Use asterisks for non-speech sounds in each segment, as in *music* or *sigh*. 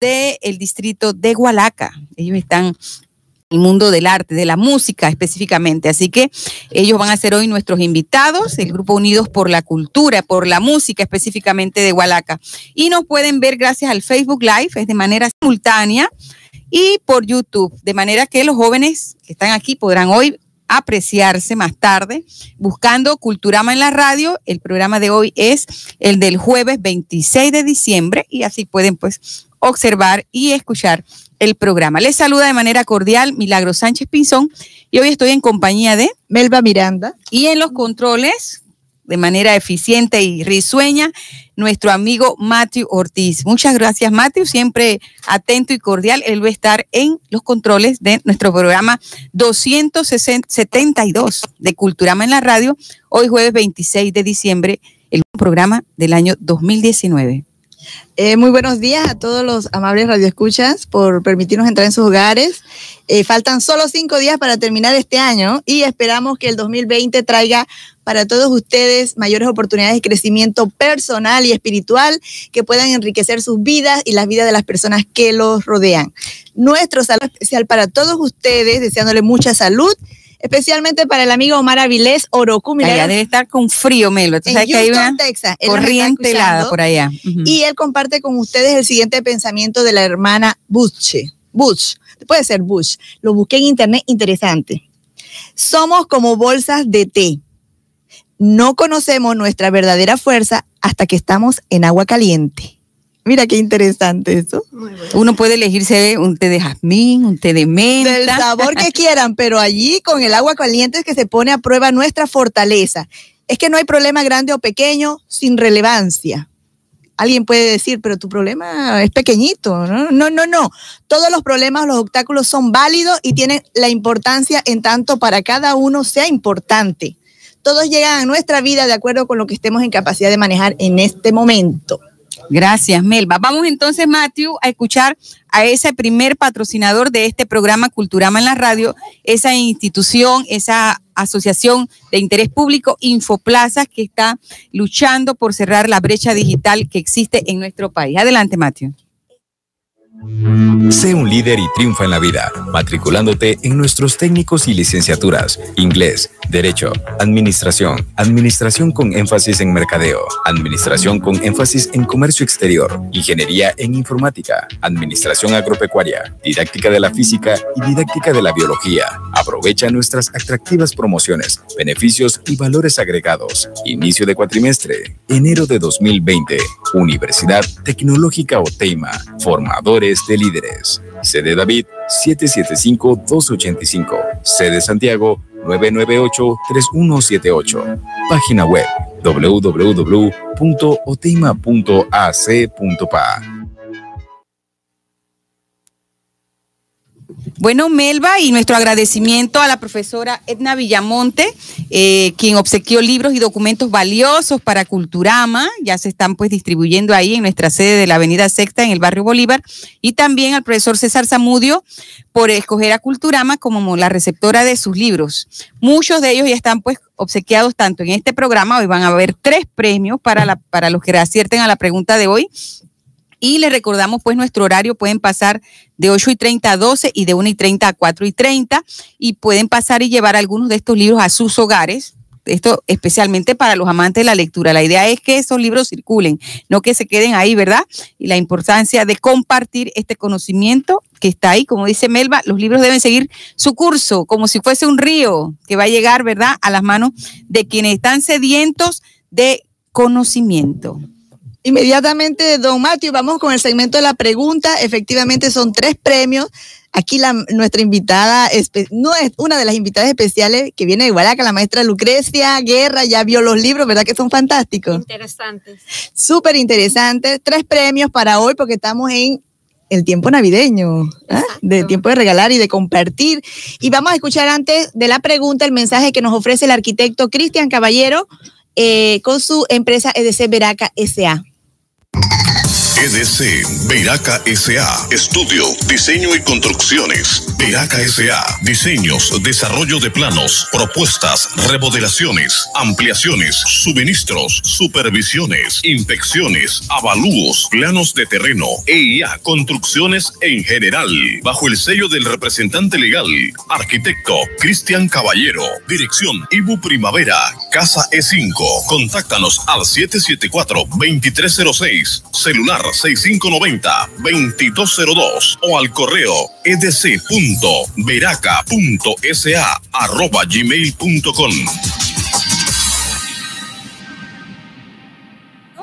del distrito de Hualaca. Ellos están el mundo del arte, de la música específicamente. Así que ellos van a ser hoy nuestros invitados, el Grupo Unidos por la Cultura, por la música específicamente de Hualaca. Y nos pueden ver gracias al Facebook Live, es de manera simultánea, y por YouTube, de manera que los jóvenes que están aquí podrán hoy apreciarse más tarde buscando Culturama en la radio. El programa de hoy es el del jueves 26 de diciembre y así pueden pues observar y escuchar el programa. Les saluda de manera cordial Milagro Sánchez Pinzón y hoy estoy en compañía de Melba Miranda y en los controles de manera eficiente y risueña nuestro amigo Matthew Ortiz. Muchas gracias Matthew, siempre atento y cordial. Él va a estar en los controles de nuestro programa 272 de Culturama en la radio, hoy jueves 26 de diciembre, el programa del año 2019. Eh, muy buenos días a todos los amables radioescuchas por permitirnos entrar en sus hogares. Eh, faltan solo cinco días para terminar este año y esperamos que el 2020 traiga para todos ustedes mayores oportunidades de crecimiento personal y espiritual que puedan enriquecer sus vidas y las vidas de las personas que los rodean. Nuestro saludo especial para todos ustedes, deseándole mucha salud especialmente para el amigo Omar Avilés Orocu. Allá debe estar con frío, Melo. en Houston, hay una Texas. corriente helada por allá. Y él comparte con ustedes el siguiente pensamiento de la hermana Bush. Bush, puede ser Bush. Lo busqué en internet, interesante. Somos como bolsas de té. No conocemos nuestra verdadera fuerza hasta que estamos en agua caliente. Mira qué interesante eso. Uno puede elegirse un té de jazmín, un té de menta. Del sabor que quieran, pero allí con el agua caliente es que se pone a prueba nuestra fortaleza. Es que no hay problema grande o pequeño sin relevancia. Alguien puede decir, pero tu problema es pequeñito. No, no, no. no. Todos los problemas, los obstáculos son válidos y tienen la importancia en tanto para cada uno sea importante. Todos llegan a nuestra vida de acuerdo con lo que estemos en capacidad de manejar en este momento. Gracias, Melba. Vamos entonces, Matthew, a escuchar a ese primer patrocinador de este programa Culturama en la radio, esa institución, esa asociación de interés público, Infoplaza, que está luchando por cerrar la brecha digital que existe en nuestro país. Adelante, Matthew. Sé un líder y triunfa en la vida, matriculándote en nuestros técnicos y licenciaturas, inglés, derecho, administración, administración con énfasis en mercadeo, administración con énfasis en comercio exterior, ingeniería en informática, administración agropecuaria, didáctica de la física y didáctica de la biología. Aprovecha nuestras atractivas promociones, beneficios y valores agregados. Inicio de cuatrimestre, enero de 2020, Universidad Tecnológica Oteima, formadores de líderes. Sede David 775-285. Sede Santiago 998-3178. Página web www.oteima.ac.pa. Bueno, Melba, y nuestro agradecimiento a la profesora Edna Villamonte, eh, quien obsequió libros y documentos valiosos para Culturama. Ya se están pues distribuyendo ahí en nuestra sede de la Avenida Sexta en el barrio Bolívar. Y también al profesor César Zamudio por escoger a Culturama como la receptora de sus libros. Muchos de ellos ya están pues obsequiados tanto en este programa. Hoy van a haber tres premios para, la, para los que acierten a la pregunta de hoy y le recordamos pues nuestro horario, pueden pasar de 8 y 30 a 12 y de 1 y 30 a 4 y 30 y pueden pasar y llevar algunos de estos libros a sus hogares. Esto especialmente para los amantes de la lectura. La idea es que esos libros circulen, no que se queden ahí, ¿verdad? Y la importancia de compartir este conocimiento que está ahí, como dice Melba, los libros deben seguir su curso, como si fuese un río que va a llegar, ¿verdad?, a las manos de quienes están sedientos de conocimiento. Inmediatamente, don Matthew, vamos con el segmento de la pregunta. Efectivamente, son tres premios. Aquí la, nuestra invitada, no es una de las invitadas especiales que viene de Guaraca, la maestra Lucrecia Guerra, ya vio los libros, ¿verdad que son fantásticos? Interesantes. Súper interesantes. Tres premios para hoy porque estamos en el tiempo navideño, ¿ah? de tiempo de regalar y de compartir. Y vamos a escuchar antes de la pregunta el mensaje que nos ofrece el arquitecto Cristian Caballero eh, con su empresa EDC Veraca SA. EDC Veraca SA. Estudio, diseño y construcciones S.A. Diseños, desarrollo de planos, propuestas, remodelaciones, ampliaciones, suministros, supervisiones, inspecciones, avalúos, planos de terreno, EIA, construcciones en general, bajo el sello del representante legal, arquitecto Cristian Caballero. Dirección Ibu Primavera, Casa E5. Contáctanos al 774-2306, celular 6590-2202 o al correo edc.veraca.sa arroba gmail.com.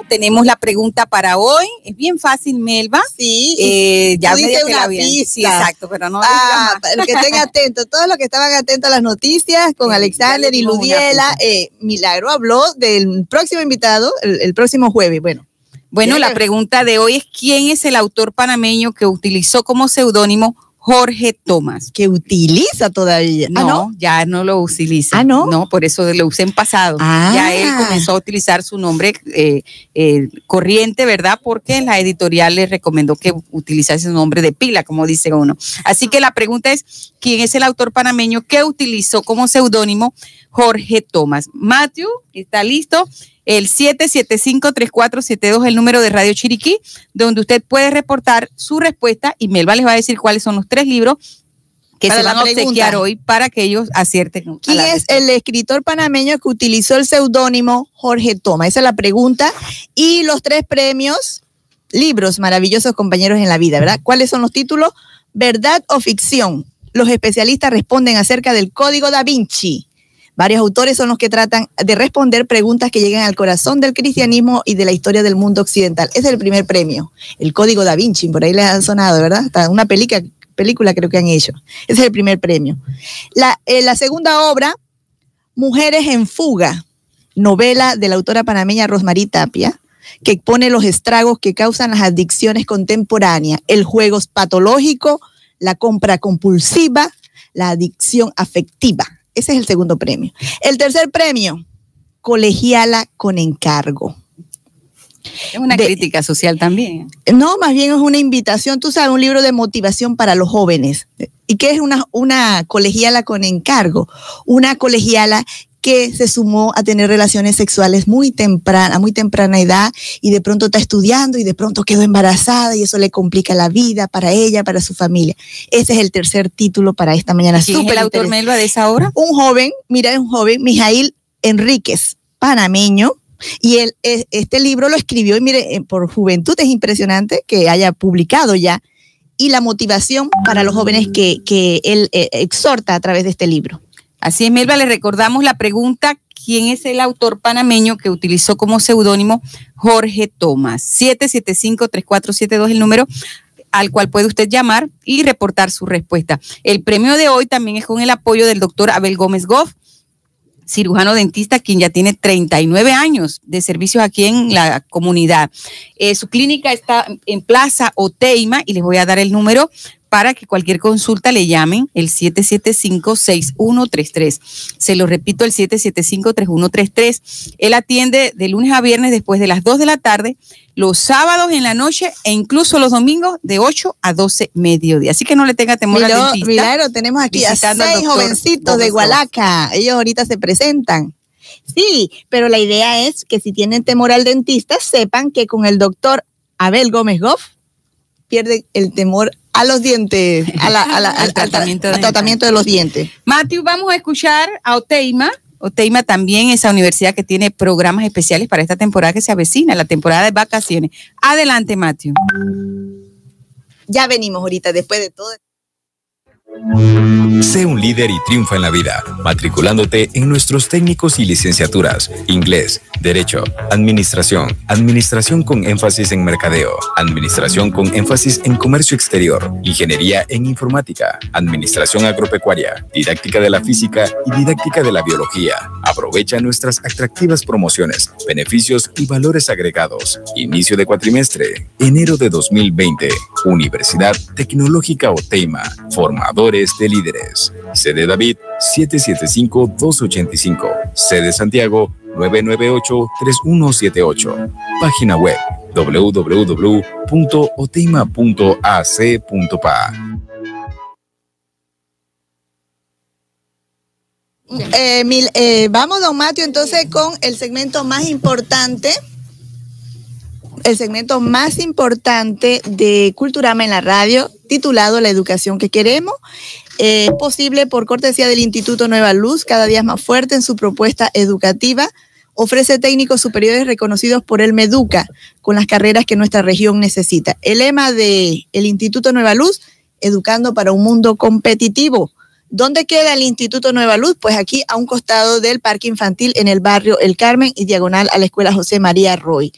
tenemos la pregunta para hoy. Es bien fácil, Melba. Sí, eh, ya me una pista. Sí, exacto, pero no. Ah, que estén atentos, todos los que estaban atentos a las noticias con Alexander y Ludiela, eh, Milagro habló del próximo invitado el, próximo jueves. Bueno. Bueno, la pregunta de hoy es quién es el autor panameño que utilizó como seudónimo Jorge Tomás. Que utiliza todavía. Ah, no, ya no lo utiliza. Ah, no. No, por eso lo usé en pasado. Ya él ah. comenzó a utilizar su nombre eh, eh, corriente, ¿verdad? Porque la editorial le recomendó que utilizase su nombre de pila, como dice uno. Así que la pregunta es: ¿quién es el autor panameño que utilizó como seudónimo Jorge Tomás? Matthew, ¿está listo? El 775-3472, el número de Radio Chiriquí, donde usted puede reportar su respuesta y Melba les va a decir cuáles son los tres libros que se van a obsequiar hoy para que ellos acierten. ¿Quién es el escritor panameño que utilizó el seudónimo Jorge Toma? Esa es la pregunta. Y los tres premios, libros maravillosos compañeros en la vida, ¿verdad? ¿Cuáles son los títulos? ¿Verdad o ficción? Los especialistas responden acerca del Código da Vinci. Varios autores son los que tratan de responder preguntas que llegan al corazón del cristianismo y de la historia del mundo occidental. Es el primer premio, el Código da Vinci, por ahí les han sonado, ¿verdad? Una película, película creo que han hecho. Ese es el primer premio. La, eh, la segunda obra, Mujeres en Fuga, novela de la autora panameña Rosmarie Tapia, que expone los estragos que causan las adicciones contemporáneas, el juego patológico, la compra compulsiva, la adicción afectiva. Ese es el segundo premio. El tercer premio, colegiala con encargo. Es una crítica social también. No, más bien es una invitación, tú sabes, un libro de motivación para los jóvenes. ¿Y qué es una, una colegiala con encargo? Una colegiala que se sumó a tener relaciones sexuales muy temprana, a muy temprana edad, y de pronto está estudiando y de pronto quedó embarazada y eso le complica la vida para ella, para su familia. Ese es el tercer título para esta mañana. ¿Quién es el autor Melba de esa obra? Un joven, mira, es un joven, Mijail Enríquez, panameño, y él, e, este libro lo escribió, y mire, eh, por juventud es impresionante que haya publicado ya, y la motivación para los jóvenes que, que él eh, exhorta a través de este libro. Así es, Melba, le recordamos la pregunta, ¿quién es el autor panameño que utilizó como seudónimo Jorge Tomás? 775-3472 el número al cual puede usted llamar y reportar su respuesta. El premio de hoy también es con el apoyo del doctor Abel Gómez Goff, cirujano dentista, quien ya tiene 39 años de servicios aquí en la comunidad. Eh, su clínica está en Plaza Oteima y les voy a dar el número para que cualquier consulta le llamen el 775-6133. Se lo repito, el 775-3133. Él atiende de lunes a viernes después de las 2 de la tarde, los sábados en la noche e incluso los domingos de 8 a 12 mediodía. Así que no le tenga temor al dentista. Milagro, tenemos aquí a seis jovencitos de Gualaca. Ellos ahorita se presentan. Sí, pero la idea es que si tienen temor al dentista, sepan que con el doctor Abel Gómez Goff pierde el temor a los dientes, al, tratamiento, de, los dientes. Matthew, vamos a escuchar a Oteima. Oteima también es la universidad que tiene programas especiales para esta temporada que se avecina, la temporada de vacaciones. Adelante, Matthew. Ya venimos ahorita, después de todo. Sé un líder y triunfa en la vida, matriculándote en nuestros técnicos y licenciaturas, inglés, derecho, administración, administración con énfasis en mercadeo, administración con énfasis en comercio exterior, ingeniería en informática, administración agropecuaria, didáctica de la física y didáctica de la biología. Aprovecha nuestras atractivas promociones, beneficios y valores agregados. Inicio de cuatrimestre, enero de 2020, Universidad Tecnológica Otema, formadores de líderes. Sede David 775-285. Sede Santiago 998-3178. Página web www.otema.ac.pa. Eh, eh, vamos, don Mateo, entonces con el segmento más importante el segmento más importante de Culturama en la radio, titulado La educación que queremos. Eh, posible por cortesía del Instituto Nueva Luz, cada día más fuerte en su propuesta educativa. Ofrece técnicos superiores reconocidos por el Meduca con las carreras que nuestra región necesita. El lema del el Instituto Nueva Luz, educando para un mundo competitivo. ¿Dónde queda el Instituto Nueva Luz? Pues aquí a un costado del Parque Infantil en el barrio El Carmen y diagonal a la Escuela José María Roy.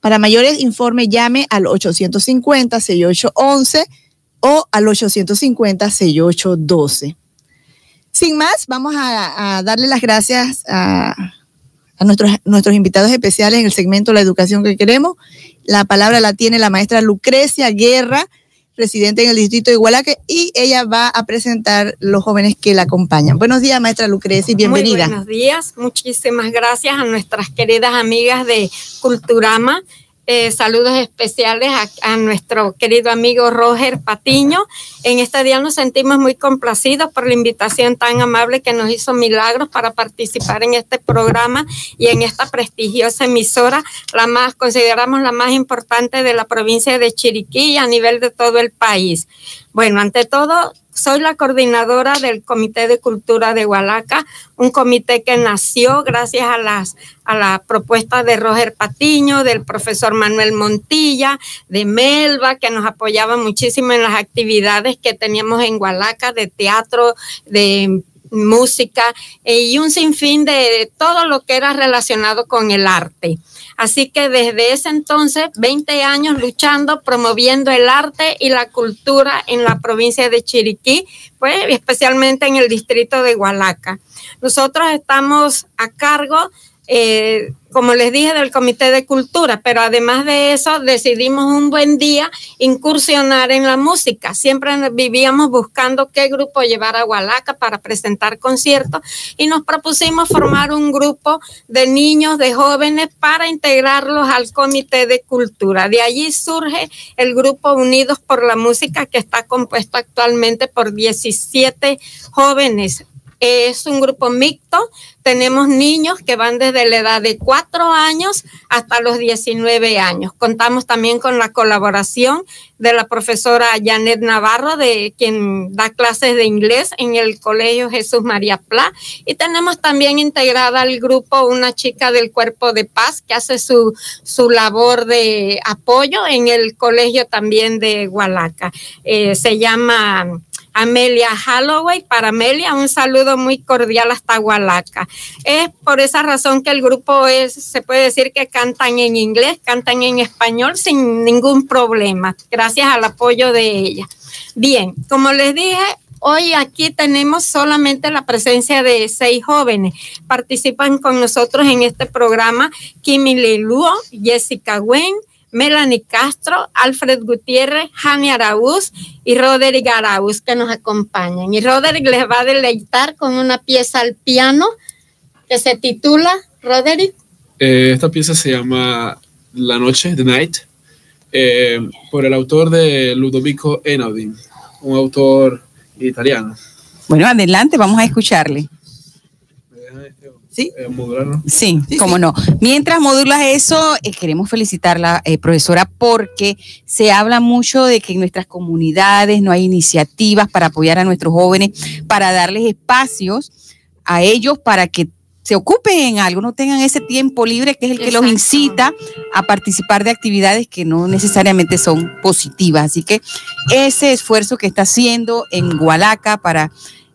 Para mayores informes llame al 850-6811 o al 850-6812. Sin más, vamos a, darle las gracias a, nuestros, nuestros invitados especiales en el segmento La Educación que queremos. La palabra la tiene la maestra Lucrecia Guerra residente en el distrito de Igualaque, y ella va a presentar los jóvenes que la acompañan. Buenos días, maestra Lucrecia, y bienvenida. buenos días, muchísimas gracias a nuestras queridas amigas de Culturama eh, saludos especiales a, nuestro querido amigo Roger Patiño. En este día nos sentimos muy complacidos por la invitación tan amable que nos hizo Milagros para participar en este programa y en esta prestigiosa emisora, la más, consideramos la más importante de la provincia de Chiriquí a nivel de todo el país. Bueno, ante todo, soy la coordinadora del Comité de Cultura de Hualaca, un comité que nació gracias a, las, a la propuesta de Roger Patiño, del profesor Manuel Montilla, de Melba, que nos apoyaba muchísimo en las actividades que teníamos en Hualaca, de teatro, de música eh, y un sinfín de todo lo que era relacionado con el arte. Así que desde ese entonces, 20 años luchando, promoviendo el arte y la cultura en la provincia de Chiriquí, pues especialmente en el distrito de Hualaca. Nosotros estamos a cargo eh, como les dije, del Comité de Cultura, pero además de eso decidimos un buen día incursionar en la música. Siempre vivíamos buscando qué grupo llevar a Hualaca para presentar conciertos y nos propusimos formar un grupo de niños, de jóvenes, para integrarlos al Comité de Cultura. De allí surge el grupo Unidos por la Música, que está compuesto actualmente por 17 jóvenes es un grupo mixto. Tenemos niños que van desde la edad de 4 años hasta los 19 años. Contamos también con la colaboración de la profesora Janet Navarro, de quien da clases de inglés en el Colegio Jesús María Pla. Y tenemos también integrada al grupo una chica del Cuerpo de Paz que hace su, su labor de apoyo en el colegio también de Hualaca. Eh, se llama Amelia Holloway. Para Amelia, un saludo muy cordial hasta Hualaca. Es por esa razón que el grupo es, se puede decir que cantan en inglés, cantan en español sin ningún problema, gracias al apoyo de ella. Bien, como les dije, Hoy aquí tenemos solamente la presencia de seis jóvenes. Participan con nosotros en este programa Kimi Leluo, Jessica Wen, Melanie Castro, Alfred Gutiérrez, Jani Araúz y Roderick Araúz que nos acompañan. Y Roderick les va a deleitar con una pieza al piano que se titula, Roderick. Eh, esta pieza se llama La Noche, The Night, eh, por el autor de Ludovico Einaudi, un autor italiano. Bueno, adelante, vamos a escucharle. Sí. Eh, sí, cómo no. Mientras modulas eso, eh, queremos felicitarla, eh, profesora, porque se habla mucho de que en nuestras comunidades no hay iniciativas para apoyar a nuestros jóvenes, para darles espacios a ellos para que se ocupen en algo, no tengan ese tiempo libre que es el que los incita a participar de actividades que no necesariamente son positivas. Así que ese esfuerzo que está haciendo en Hualaca para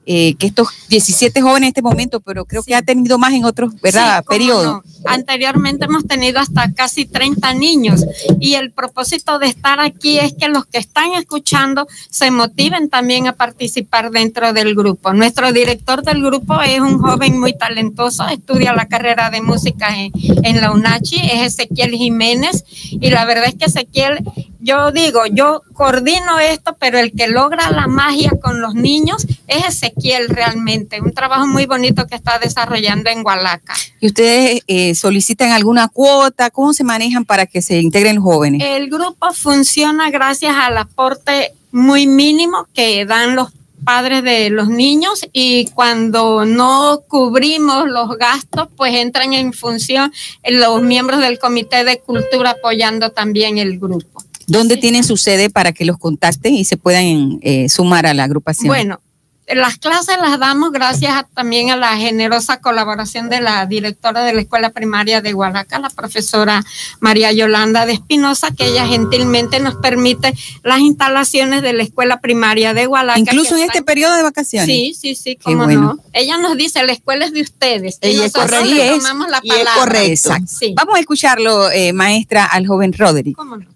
eh, que estos 17 jóvenes en este momento, pero creo que ha tenido más en otros ¿verdad? periodos. Anteriormente hemos tenido hasta casi 30 niños y el propósito de estar aquí es que los que están escuchando se motiven también a participar dentro del grupo. Nuestro director del grupo es un joven muy talentoso, estudia la carrera de música en, en la UNACHI, es Ezequiel Jiménez y la verdad es que Ezequiel yo digo, yo coordino esto, pero el que logra la magia con los niños es Ezequiel realmente. Un trabajo muy bonito que está desarrollando en Hualaca. ¿Y ustedes eh, solicitan alguna cuota? ¿Cómo se manejan para que se integren jóvenes? El grupo funciona gracias al aporte muy mínimo que dan los padres de los niños y cuando no cubrimos los gastos, pues entran en función los miembros del Comité de Cultura apoyando también el grupo. ¿Dónde tienen su sede para que los contacten y se puedan eh, sumar a la agrupación? Bueno, las clases las damos gracias también a la generosa colaboración de la directora de la Escuela Primaria de Hualaca, la profesora María Yolanda de Espinosa, que ella gentilmente nos permite las instalaciones de la Escuela Primaria de Hualaca. Incluso en este periodo de vacaciones. Sí, sí, sí, cómo no. Ella nos dice, la escuela es de ustedes. y nosotros le tomamos la palabra. Es Vamos a escucharlo, eh, maestra, al joven Roderick. ¿Cómo no?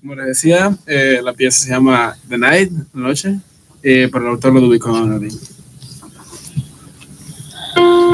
Como les decía, eh, la pieza se llama The Night, la noche eh, por el autor Ludovico Einaudi. Melba,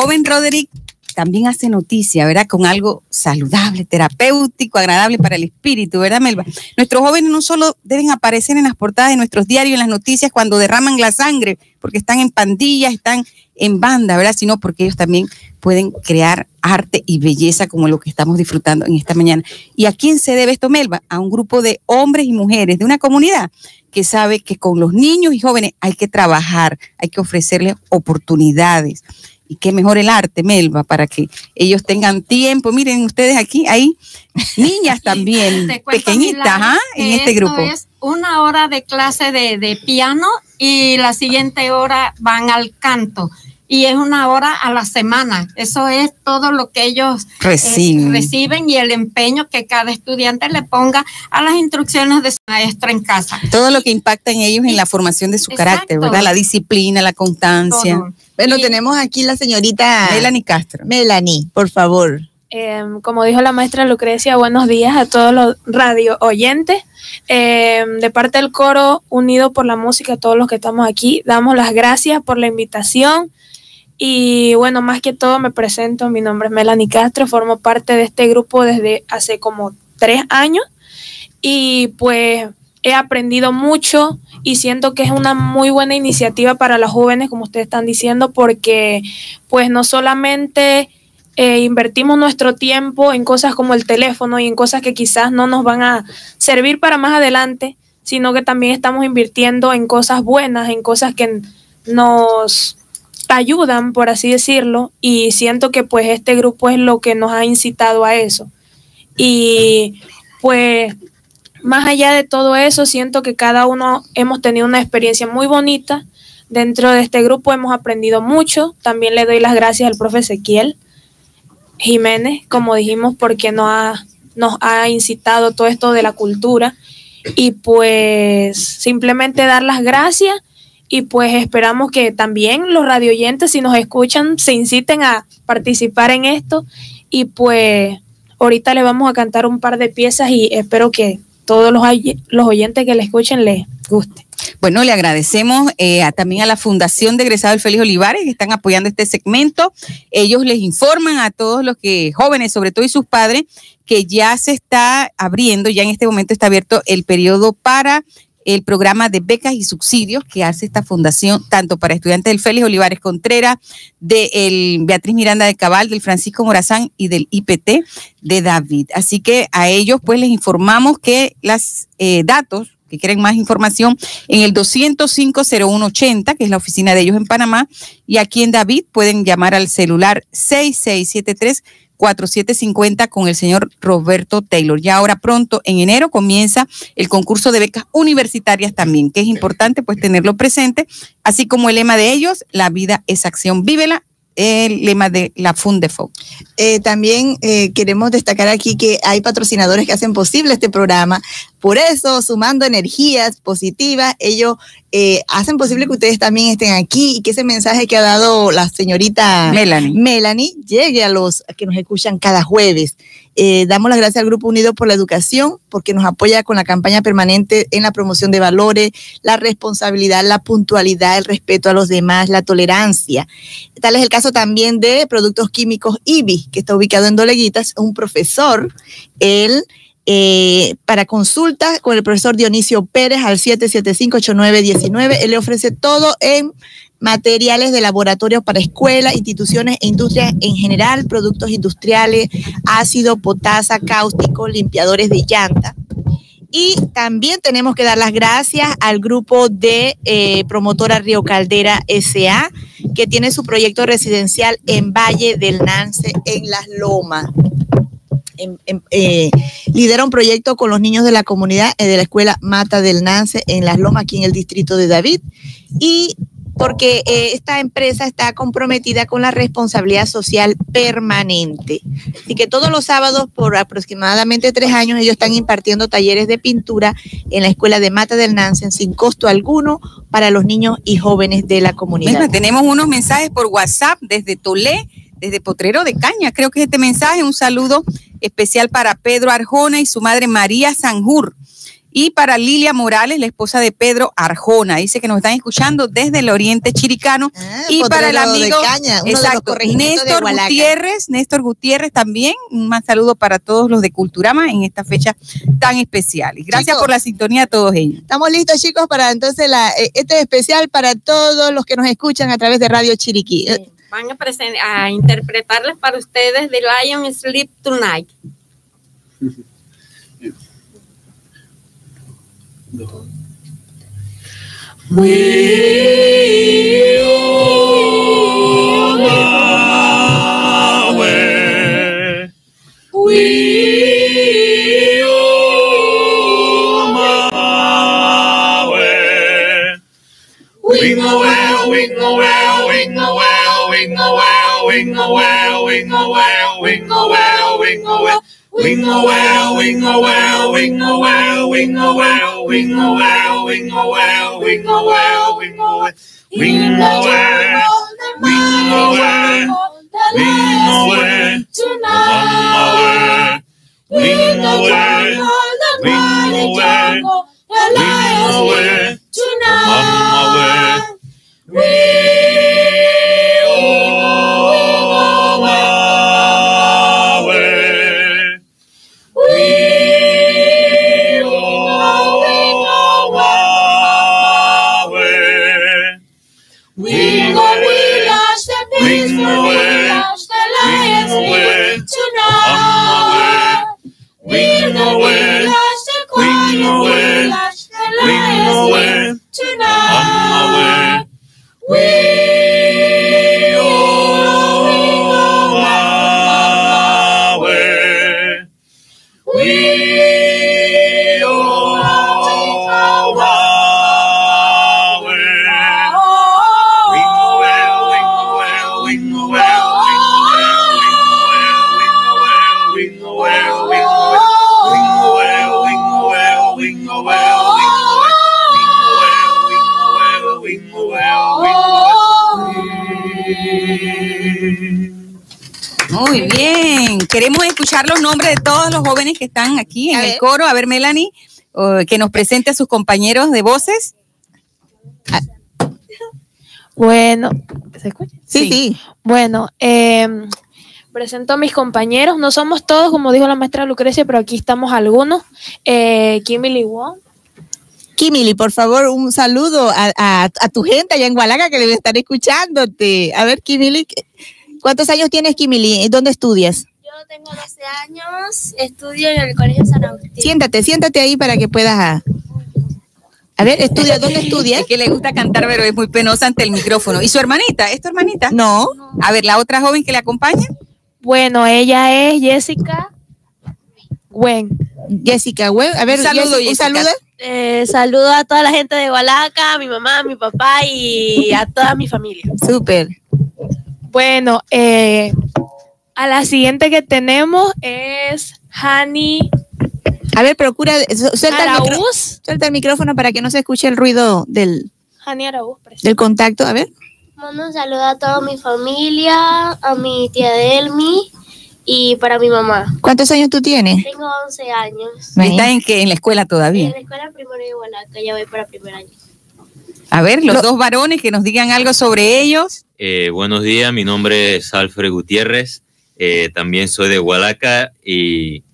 joven Roderick también hace noticia, ¿verdad? Con algo saludable, terapéutico, agradable para el espíritu, ¿verdad, Melba? Nuestros jóvenes no solo deben aparecer en las portadas de nuestros diarios, en las noticias, cuando derraman la sangre, porque están en pandillas, están en banda, ¿verdad? Sino porque ellos también pueden crear arte y belleza como lo que estamos disfrutando en esta mañana. ¿Y a quién se debe esto, Melba? A un grupo de hombres y mujeres de una comunidad que sabe que con los niños y jóvenes hay que trabajar, hay que ofrecerles oportunidades. Y qué mejor el arte, Melba, para que ellos tengan tiempo. Miren ustedes aquí, hay niñas *laughs* también, pequeñitas, ¿ah? en este grupo. Es una hora de clase de, de piano y la siguiente hora van al canto y es una hora a la semana. Eso es todo lo que ellos eh, reciben. reciben y el empeño que cada estudiante le ponga a las instrucciones de su maestra en casa. Todo lo que impacta en ellos en la formación de su carácter, ¿verdad? La disciplina, la constancia. Bueno, tenemos aquí la señorita Melanie Castro. Melanie, por favor. Em, como dijo la maestra Lucrecia, buenos días a todos los radio oyentes. Em, de parte del coro Unido por la Música, a todos los que estamos aquí, damos las gracias por la invitación y bueno, más que todo me presento, mi nombre es Melanie Castro, formo parte de este grupo desde hace como tres años y pues he aprendido mucho y siento que es una muy buena iniciativa para los jóvenes, como ustedes están diciendo, porque pues no solamente eh, invertimos nuestro tiempo en cosas como el teléfono y en cosas que quizás no nos van a servir para más adelante, sino que también estamos invirtiendo en cosas buenas, en cosas que nos ayudan, por así decirlo, y siento que pues este grupo es lo que nos ha incitado a eso. Y pues más allá de todo eso, siento que cada uno hemos tenido una experiencia muy bonita. Dentro de este grupo hemos aprendido mucho. También le doy las gracias al profe Ezequiel Jiménez, como dijimos, porque nos ha, nos ha incitado todo esto de la cultura. Y pues simplemente dar las gracias y pues esperamos que también los radioyentes, si nos escuchan, se inciten a participar en esto. Y pues ahorita le vamos a cantar un par de piezas y espero que todos los, los oyentes que le escuchen les guste. Bueno, le agradecemos eh, también a la Fundación de Egresado del Félix Olivares que están apoyando este segmento. Ellos les informan a todos los que jóvenes, sobre todo y sus padres, que ya se está abriendo, ya en este momento está abierto el periodo para el programa de becas y subsidios que hace esta fundación, tanto para estudiantes del Félix Olivares Contreras, del Beatriz Miranda de Cabal, del Francisco Morazán y del IPT de David. Así que a ellos pues les informamos que los eh, datos que quieren más información en el 205-0180, que es la oficina de ellos en Panamá, y aquí en David pueden llamar al celular 6673 4750 con el señor Roberto Taylor. Ya ahora pronto, en enero, comienza el concurso de becas universitarias también, que es importante pues tenerlo presente, así como el lema de ellos, la vida es acción, vívela, el lema de la Fundefo. Eh, también eh, queremos destacar aquí que hay patrocinadores que hacen posible este programa. Por eso, sumando energías positivas, ellos eh, hacen posible que ustedes también estén aquí y que ese mensaje que ha dado la señorita Melanie, Melanie llegue a los que nos escuchan cada jueves. Eh, damos las gracias al Grupo Unido por la Educación porque nos apoya con la campaña permanente en la promoción de valores, la responsabilidad, la puntualidad, el respeto a los demás, la tolerancia. Tal es el caso también de Productos Químicos IBI, que está ubicado en Doleguitas, un profesor, él... Eh, para consulta con el profesor Dionisio Pérez al 775-8919. Él le ofrece todo en materiales de laboratorio para escuelas, instituciones e industrias en general, productos industriales, ácido, potasa, cáustico, limpiadores de llanta. Y también tenemos que dar las gracias al grupo de eh, promotora Río Caldera SA, que tiene su proyecto residencial en Valle del Nance, en Las Lomas. eh, lidera un proyecto con los niños de la comunidad eh, de la escuela Mata del Nance en Las Lomas, aquí en el distrito de David. Y porque eh, esta empresa está comprometida con la responsabilidad social permanente. Así que todos los sábados, por aproximadamente tres años, ellos están impartiendo talleres de pintura en la escuela de Mata del Nansen sin costo alguno para los niños y jóvenes de la comunidad. Tenemos unos mensajes por WhatsApp desde Tolé, desde Potrero de Caña. Creo que es este mensaje, un saludo especial para Pedro Arjona y su madre María Sanjur. Y para Lilia Morales, la esposa de Pedro Arjona, dice que nos están escuchando desde el oriente chiricano. Ah, y para el amigo Caña, exacto, Néstor. Gutiérrez, Néstor Gutiérrez también. Un más saludo para todos los de Culturama en esta fecha tan especial. Y gracias Chicos. por la sintonía a todos ellos. Estamos listos, chicos, para entonces la, eh, este es especial para todos los que nos escuchan a través de Radio Chiriquí. Van a, a interpretarles para ustedes The Lion Sleep Tonight. *laughs* We we wing a well, wing a well, wing a well, wing a well, wing a wing a wing a wing a well. Wing a well, wing a well, wing a well, wing a well, wing a well, wing a well, wing a well, wing a well. wing a well, wing a wow, wing a wow, tonight. Wing a well, wing a wow, wing a well tonight. De todos los jóvenes que están aquí en A el ver. coro. A ver, Melanie, que nos presente a sus compañeros de voces. Bueno, ¿se escucha? Sí, Sí. sí. Bueno, eh, presento a mis compañeros. No somos todos, como dijo la maestra Lucrecia, pero aquí estamos algunos. Eh, Kimberly Wong. Kimili, por favor, un saludo a, a- a tu gente allá en Hualaca que debe estar escuchándote. A ver, Kimili, ¿qué- ¿cuántos años tienes, Kimili? ¿Dónde estudias? Yo tengo 12 años, estudio en el Colegio San Agustín. Siéntate, siéntate ahí para que puedas. A, a ver, estudia, ¿dónde estudias? Es que le gusta cantar, pero es muy penosa ante el micrófono. ¿Y su hermanita? ¿Es tu hermanita? No. A ver, la otra joven que le acompaña. Bueno, ella es Jessica Wen. Jessica, güey. A ver, Un saludo, Jessica, un Jessica. saludo. Eh, saludo a toda la gente de Hualaca, a mi mamá, a mi papá y a toda mi familia. Súper. Bueno, eh, a la siguiente que tenemos es Hani A ver, procura, su- suelta el, micro- suelta el micrófono para que no se escuche el ruido del, Hani Araúz, del contacto. A ver. Mando un saludo a toda mi familia, a mi tía Delmi y para mi mamá. ¿Cuántos años tú tienes? Tengo 11 años. ¿Está en, que, en la escuela En todavía? la escuela primero de Hualaca, ya voy para primer año. A ver, los Lo- dos varones que nos digan algo sobre ellos. Eh, buenos días, mi nombre es Alfred Gutiérrez, eh, también soy de Hualaca y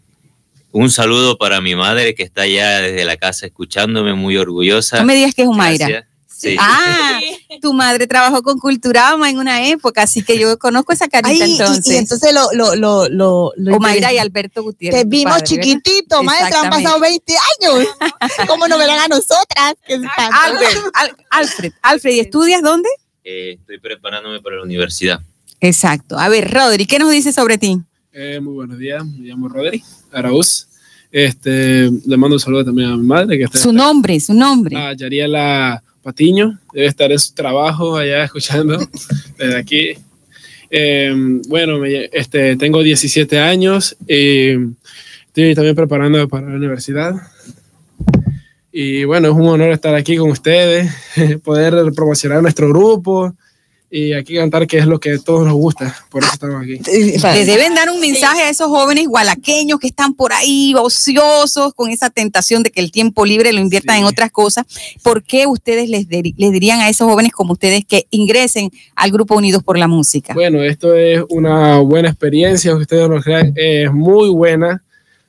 un saludo para mi madre que está allá desde la casa escuchándome, muy orgullosa. No me digas que es Humaira. Sí. Ah, tu madre trabajó con Culturama en una época, así que yo conozco esa carita Ay, entonces. Y, entonces lo, lo, lo, lo, lo Humaira y Alberto Gutiérrez. Te vimos chiquitito, maestra, han pasado 20 años. *laughs* ¿Cómo no verán a nosotras? Qué espanto. Albert, Al- Alfred, Alfred, ¿y estudias dónde? Eh, estoy preparándome para la universidad. Exacto. A ver, Rodri, ¿qué nos dices sobre ti? Eh, muy buenos días, me llamo Rodri Araúz. Este, le mando un saludo también a mi madre que está Su nombre, su nombre. a Yariela Patiño, debe estar en su trabajo allá escuchando *laughs* desde aquí. Eh, bueno, me- este, tengo 17 años y estoy también preparando para la universidad. Y bueno, es un honor estar aquí con ustedes, *laughs* poder promocionar nuestro grupo y aquí cantar, que es lo que a todos nos gusta. Por eso estamos aquí. Le deben dar un mensaje a esos jóvenes gualaqueños que están por ahí ociosos con esa tentación de que el tiempo libre lo inviertan Sí. en otras cosas. ¿Por qué ustedes les, les dirían a esos jóvenes como ustedes que ingresen al grupo Unidos por la Música? Bueno, esto es una buena experiencia, ustedes no lo crean, es muy buena.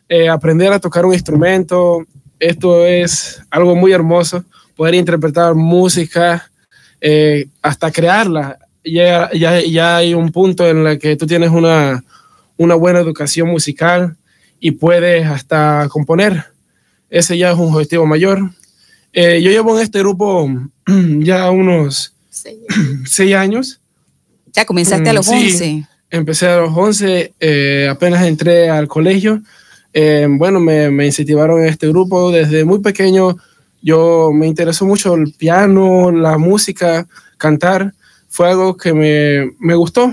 Eh, aprender a tocar un instrumento, esto es algo muy hermoso, poder interpretar música, eh, hasta crearla. Ya, ya, ya hay un punto en el que tú tienes una, una buena educación musical y puedes hasta componer. Ese ya es un objetivo mayor. Eh, yo llevo en este grupo *clears throat* ya unos *clears throat* seis años. Ya comenzaste a Mm, los sí. 11. Empecé a los 11, eh, apenas entré al colegio. Eh, bueno, me, me incentivaron en este grupo desde muy pequeño. Yo me interesó mucho el piano, la música, cantar. Fue algo que me, me gustó.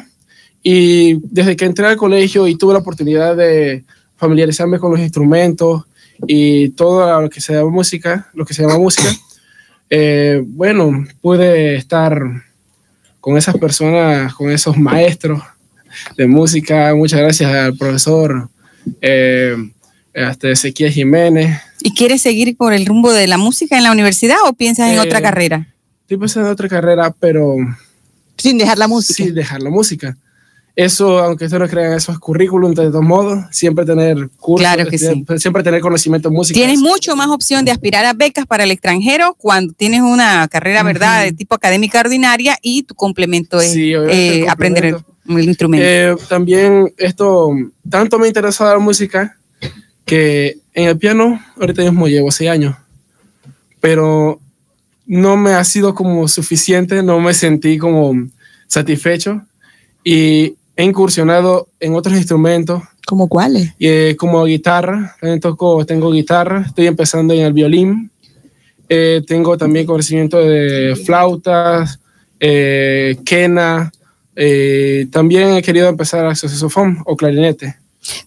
Y desde que entré al colegio y tuve la oportunidad de familiarizarme con los instrumentos y todo lo que se llama música, lo que se llama música, eh, bueno, pude estar con esas personas, con esos maestros de música. Muchas gracias al profesor eh, este, Ezequiel Jiménez. ¿Y quieres seguir por el rumbo de la música en la universidad o piensas en Eh, otra carrera? Estoy pensando en otra carrera, pero Sin dejar la música. sin dejar la música. Eso, aunque ustedes no crean, eso es currículum de todos modos. Siempre tener cursos, Claro que siempre, siempre tener conocimiento de música. Tienes mucho más opción de aspirar a becas para el extranjero cuando tienes una carrera, ¿verdad?, de tipo académica ordinaria y tu complemento es Sí, eh, el aprender el, instrumento. Eh, también esto, tanto me interesó la música que en el piano ahorita mismo llevo seis años, pero no me ha sido como suficiente, no me sentí como satisfecho y he incursionado en otros instrumentos ¿Cómo cuáles? eh, como guitarra, también toco, tengo guitarra, estoy empezando en el violín, Eh, tengo también conocimiento de flautas, eh, quena, eh, también he querido empezar a saxofón o clarinete.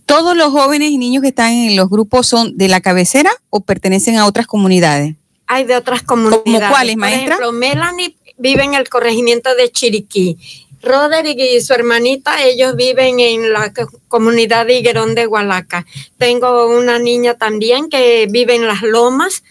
¿Todos los jóvenes y niños que están en los grupos son de la cabecera o pertenecen a otras comunidades? Hay de otras comunidades. cuáles, Por maestra? ejemplo, Melanie vive en el corregimiento de Chiriquí. Roderick y su hermanita, ellos viven en la comunidad de Higuerón de Hualaca. Tengo una niña también que vive en Las Lomas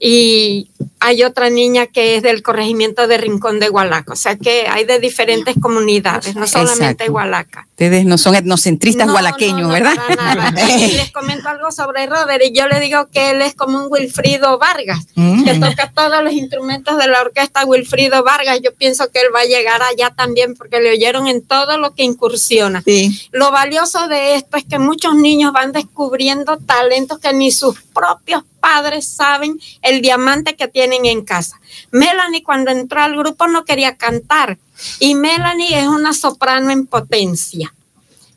y hay otra niña que es del corregimiento de Rincón de Hualaca, o sea que hay de diferentes comunidades, no solamente Exacto. Hualaca. Ustedes no son etnocentristas No, hualaqueños, no, no, ¿verdad? para nada. *laughs* Y les comento algo sobre Robert y yo le digo que él es como un Wilfrido Vargas, Mm. que toca todos los instrumentos de la orquesta Wilfrido Vargas. Yo pienso que él va a llegar allá también porque le oyeron en todo lo que incursiona. Sí. Lo valioso de esto es que muchos niños van descubriendo talentos que ni sus propios padres saben el diamante que tienen en casa. Melanie cuando entró al grupo no quería cantar y Melanie es una soprano en potencia.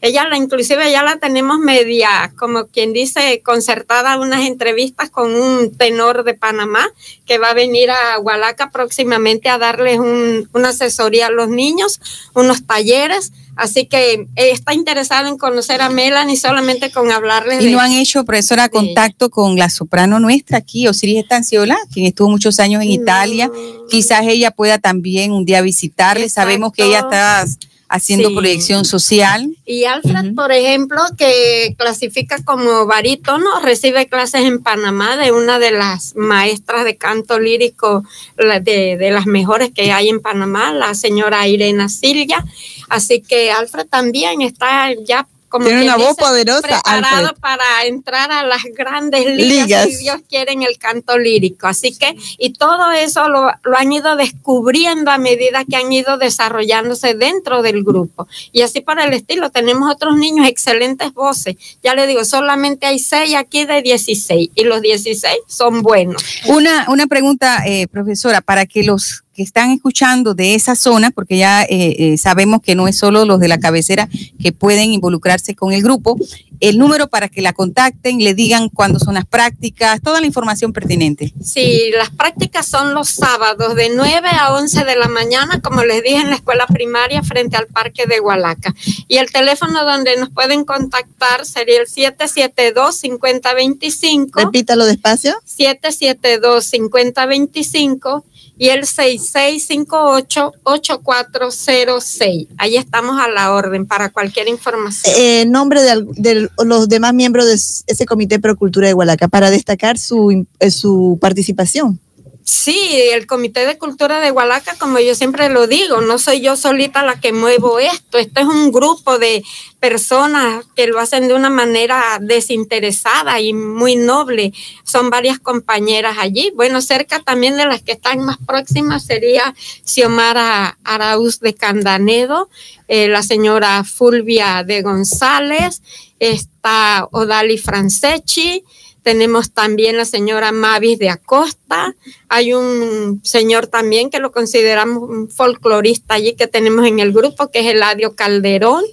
Ella la inclusive ya la tenemos media, como quien dice, concertada unas entrevistas con un tenor de Panamá que va a venir a Hualaca próximamente a darles un- una asesoría a los niños, unos talleres. Así que eh, está interesado en conocer a Melanie solamente con hablarles Y de no han hecho, profesora, contacto con la soprano nuestra aquí, Osiris Estanciola, quien estuvo muchos años en Italia. Quizás ella pueda también un día visitarle. Sabemos que ella está haciendo Sí. proyección social. Y Alfred, por ejemplo, que clasifica como barítono, recibe clases en Panamá de una de las maestras de canto lírico, de, de las mejores que hay en Panamá, la señora Irena Silvia. Así que Alfred también está ya como Tiene una voz poderosa, preparado Alfred. para entrar a las grandes ligas, Ligas. si Dios quiere en el canto lírico. Así que, y todo eso lo, lo han ido descubriendo a medida que han ido desarrollándose dentro del grupo. Y así por el estilo, tenemos otros niños, excelentes voces. Ya le digo, solamente hay seis aquí de 16 y los 16 son buenos. Una, una pregunta, eh, profesora, para que los que están escuchando de esa zona, porque ya eh, eh, sabemos que no es solo los de la cabecera que pueden involucrarse con el grupo, el número para que la contacten, le digan cuándo son las prácticas, toda la información pertinente. Sí, las prácticas son los sábados de 9 a 11 de la mañana, como les dije, en la escuela primaria frente al parque de Hualaca. Y el teléfono donde nos pueden contactar sería el 772-5025. Repítalo despacio. 772-5025 y el 6658-8406. Ahí estamos a la orden para cualquier información. Eh, nombre de, de los demás miembros de ese comité Pro Cultura de Hualaca para destacar su, eh, su participación. Sí, el Comité de Cultura de Hualaca, como yo siempre lo digo, no soy yo solita la que muevo esto. Esto es un grupo de personas que lo hacen de una manera desinteresada y muy noble. Son varias compañeras allí. Bueno, cerca también de las que están más próximas sería Xiomara Arauz de Candanedo, eh, la señora Fulvia de González, está Odali Franceschi, tenemos también la señora Mavis de Acosta. Hay un señor también que lo consideramos un folclorista allí que tenemos en el grupo, que es Eladio Calderón.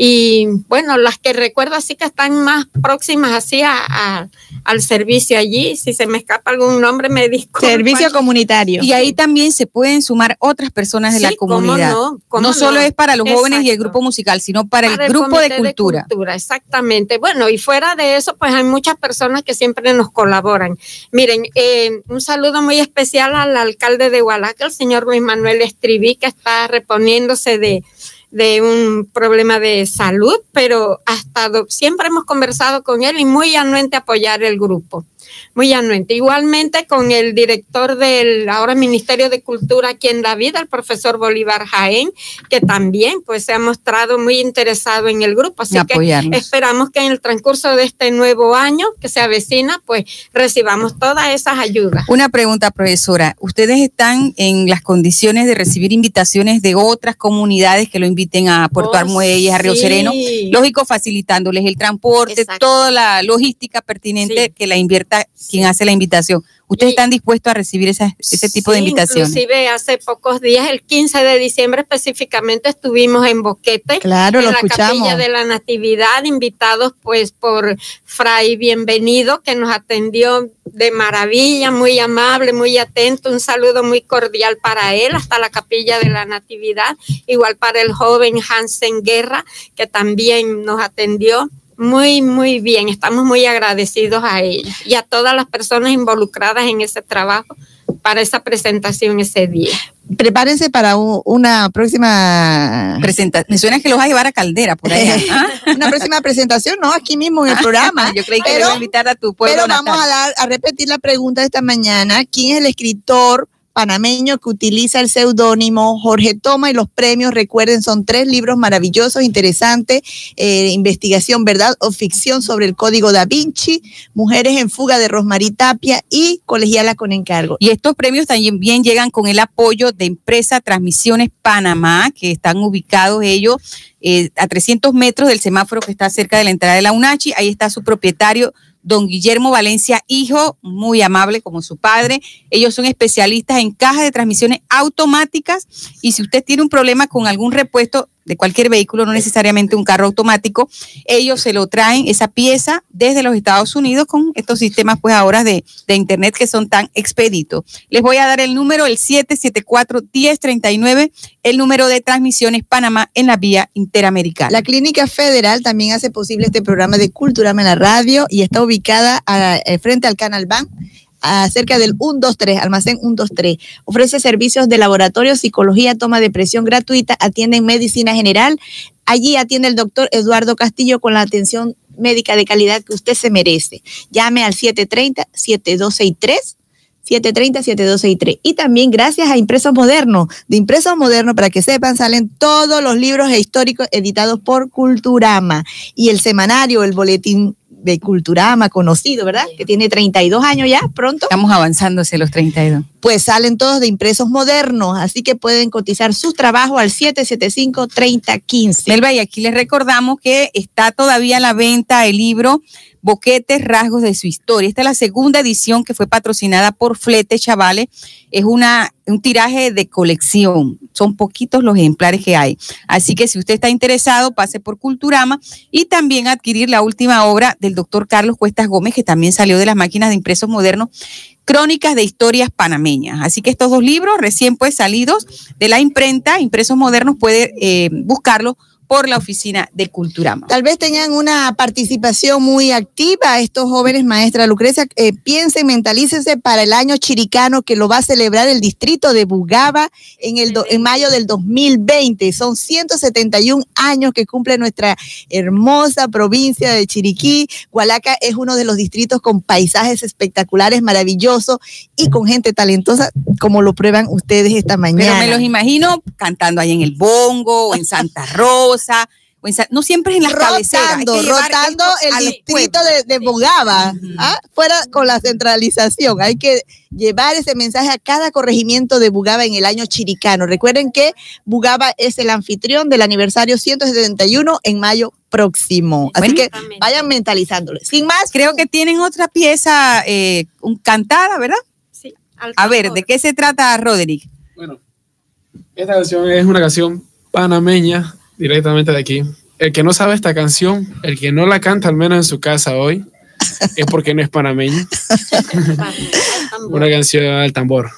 Y bueno, las que recuerdo así que están más próximas así a- a- al servicio allí. Si se me escapa algún nombre, me disculpan. Servicio comunitario. Y ahí también se pueden sumar otras personas de la cómo comunidad. no, cómo no solo no. es para los jóvenes y el grupo musical, sino para, Para el grupo de Comité cultura. Exactamente. Bueno, y fuera de eso, pues hay muchas personas que siempre nos colaboran. Miren, eh, un saludo muy especial al alcalde de Hualaca, el señor Luis Manuel Estribí, que está reponiéndose de, de un problema de salud, pero ha estado, siempre hemos conversado con él y muy anuente apoyar el grupo. Muy anuente. Igualmente con el director del ahora Ministerio de Cultura aquí en la vida, el profesor Bolívar Jaén, que también pues se ha mostrado muy interesado en el grupo. Así que esperamos que en el transcurso de este nuevo año que se avecina, pues recibamos todas esas ayudas. Una pregunta, profesora. ¿Ustedes están en las condiciones de recibir invitaciones de otras comunidades que lo inviten a Puerto Oh, Armuelles, a Río sí. Sereno? Lógico, facilitándoles el transporte, Exacto. toda la logística pertinente Sí. que la invierta quien hace la invitación. ¿Ustedes Y- están dispuestos a recibir esas- ese tipo de Sí, invitaciones? Inclusive hace pocos días, el 15 de diciembre específicamente, estuvimos en Boquete. Claro, en lo la escuchamos. capilla de la Natividad, invitados pues por Fray Bienvenido, que nos atendió de maravilla, muy amable, muy atento, un saludo muy cordial para él, hasta la capilla de la Natividad, igual para el joven Hansen Guerra, que también nos atendió. Muy, muy bien. Estamos muy agradecidos a ellos y a todas las personas involucradas en ese trabajo. para esa presentación ese día. Prepárense para una próxima Presenta me suena que los vas a llevar a Caldera por ahí. *laughs* ¿ah? una próxima presentación, no aquí mismo en el *laughs* programa. Yo creí que Pero- le iba a invitar a tu pueblo Pero vamos a, dar, a repetir la pregunta de esta mañana. ¿Quién es el escritor panameño que utiliza el seudónimo Jorge Toma y los premios? Recuerden, son tres libros maravillosos, interesantes. eh, investigación, verdad o ficción sobre el Código da Vinci, Mujeres en fuga de Rosmarie Tapia y Colegiala con encargo. Y estos premios también llegan con el apoyo de Empresa Transmisiones Panamá, que están ubicados ellos eh, a 300 metros del semáforo que está cerca de la entrada de la UNACHI. Ahí está su propietario, don Guillermo Valencia, hijo, muy amable como su padre. Ellos son especialistas en cajas de transmisiones automáticas y si usted tiene un problema con algún repuesto de cualquier vehículo, no necesariamente un carro automático, ellos se lo traen esa pieza desde los Estados Unidos con estos sistemas pues ahora de, de internet que son tan expeditos. Les voy a dar el número, el 774-1039, el número de transmisiones Panamá en la vía interamericana. La Clínica Federal también hace posible este programa de Culturama en la radio y está ubicada a- eh, frente al Canal Ban, a cerca del 123, almacén 123. Ofrece servicios de laboratorio, psicología, toma de presión gratuita, atiende en medicina general. Allí atiende el doctor Eduardo Castillo con la atención médica de calidad que usted se merece. Llame al 730-7263. 730-7263. Y también gracias a Impresos Modernos. De Impresos Modernos, para que sepan, salen todos los libros históricos editados por Culturama. Y el semanario, el boletín de Culturama, conocido, ¿verdad? Que tiene 32 años ya, pronto. Estamos avanzando hacia los 32. Pues salen todos de Impresos Modernos, así que pueden cotizar sus trabajos al 775-3015. Melba, y aquí les recordamos que está todavía a la venta el libro Boquetes, Rasgos de su Historia. Esta es la segunda edición que fue patrocinada por Flete Chavales. Es una, un tiraje de colección. Son poquitos los ejemplares que hay. Así que si usted está interesado, pase por Culturama y también adquirir la última obra del doctor Carlos Cuestas Gómez, que también salió de las máquinas de impresos modernos, Crónicas de Historias Panameñas. Así que estos dos libros, recién pues salidos de la imprenta, impresos modernos, puede eh, buscarlos por la oficina de Culturama. Tal vez tengan una participación muy activa estos jóvenes, maestra Lucrecia. Eh, piensen, mentalícense para el año chiricano que lo va a celebrar el distrito de Bugaba en, el do- en mayo del 2020. Son 171 años que cumple nuestra hermosa provincia de Chiriquí. Hualaca es uno de los distritos con paisajes espectaculares, maravillosos y con gente talentosa, como lo prueban ustedes esta mañana. Pero me los imagino cantando ahí en el Bongo o en Santa Rosa. O en Sa- no siempre es en las rotando, rotando el distrito de, de Bogaba, ¿ah? fuera con la centralización. Hay que llevar ese mensaje a cada corregimiento de Bugaba en el año chiricano. Recuerden que Bugaba es el anfitrión del aniversario 171 en mayo próximo. Así Bueno. que vayan mentalizándolo. Sin más, Creo que tienen otra pieza eh, un- cantada, ¿verdad? Sí, al A ver. ¿de qué se trata, Roderick? Bueno, esta canción es una canción panameña directamente de aquí. El que no sabe esta canción, el que no la canta al menos en su casa hoy, es porque no es panameño. *laughs* Una canción al tambor.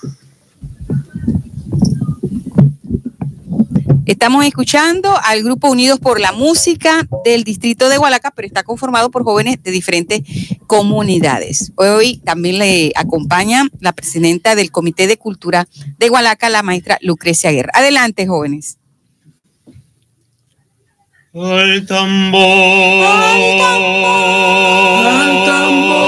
Estamos escuchando al grupo Unidos por la Música del distrito de Hualaca, pero está conformado por jóvenes de diferentes comunidades. Hoy también le acompaña la presidenta del Comité de Cultura de Hualaca, la maestra Lucrecia Guerra. Adelante, jóvenes. Al tambor. Al tambor.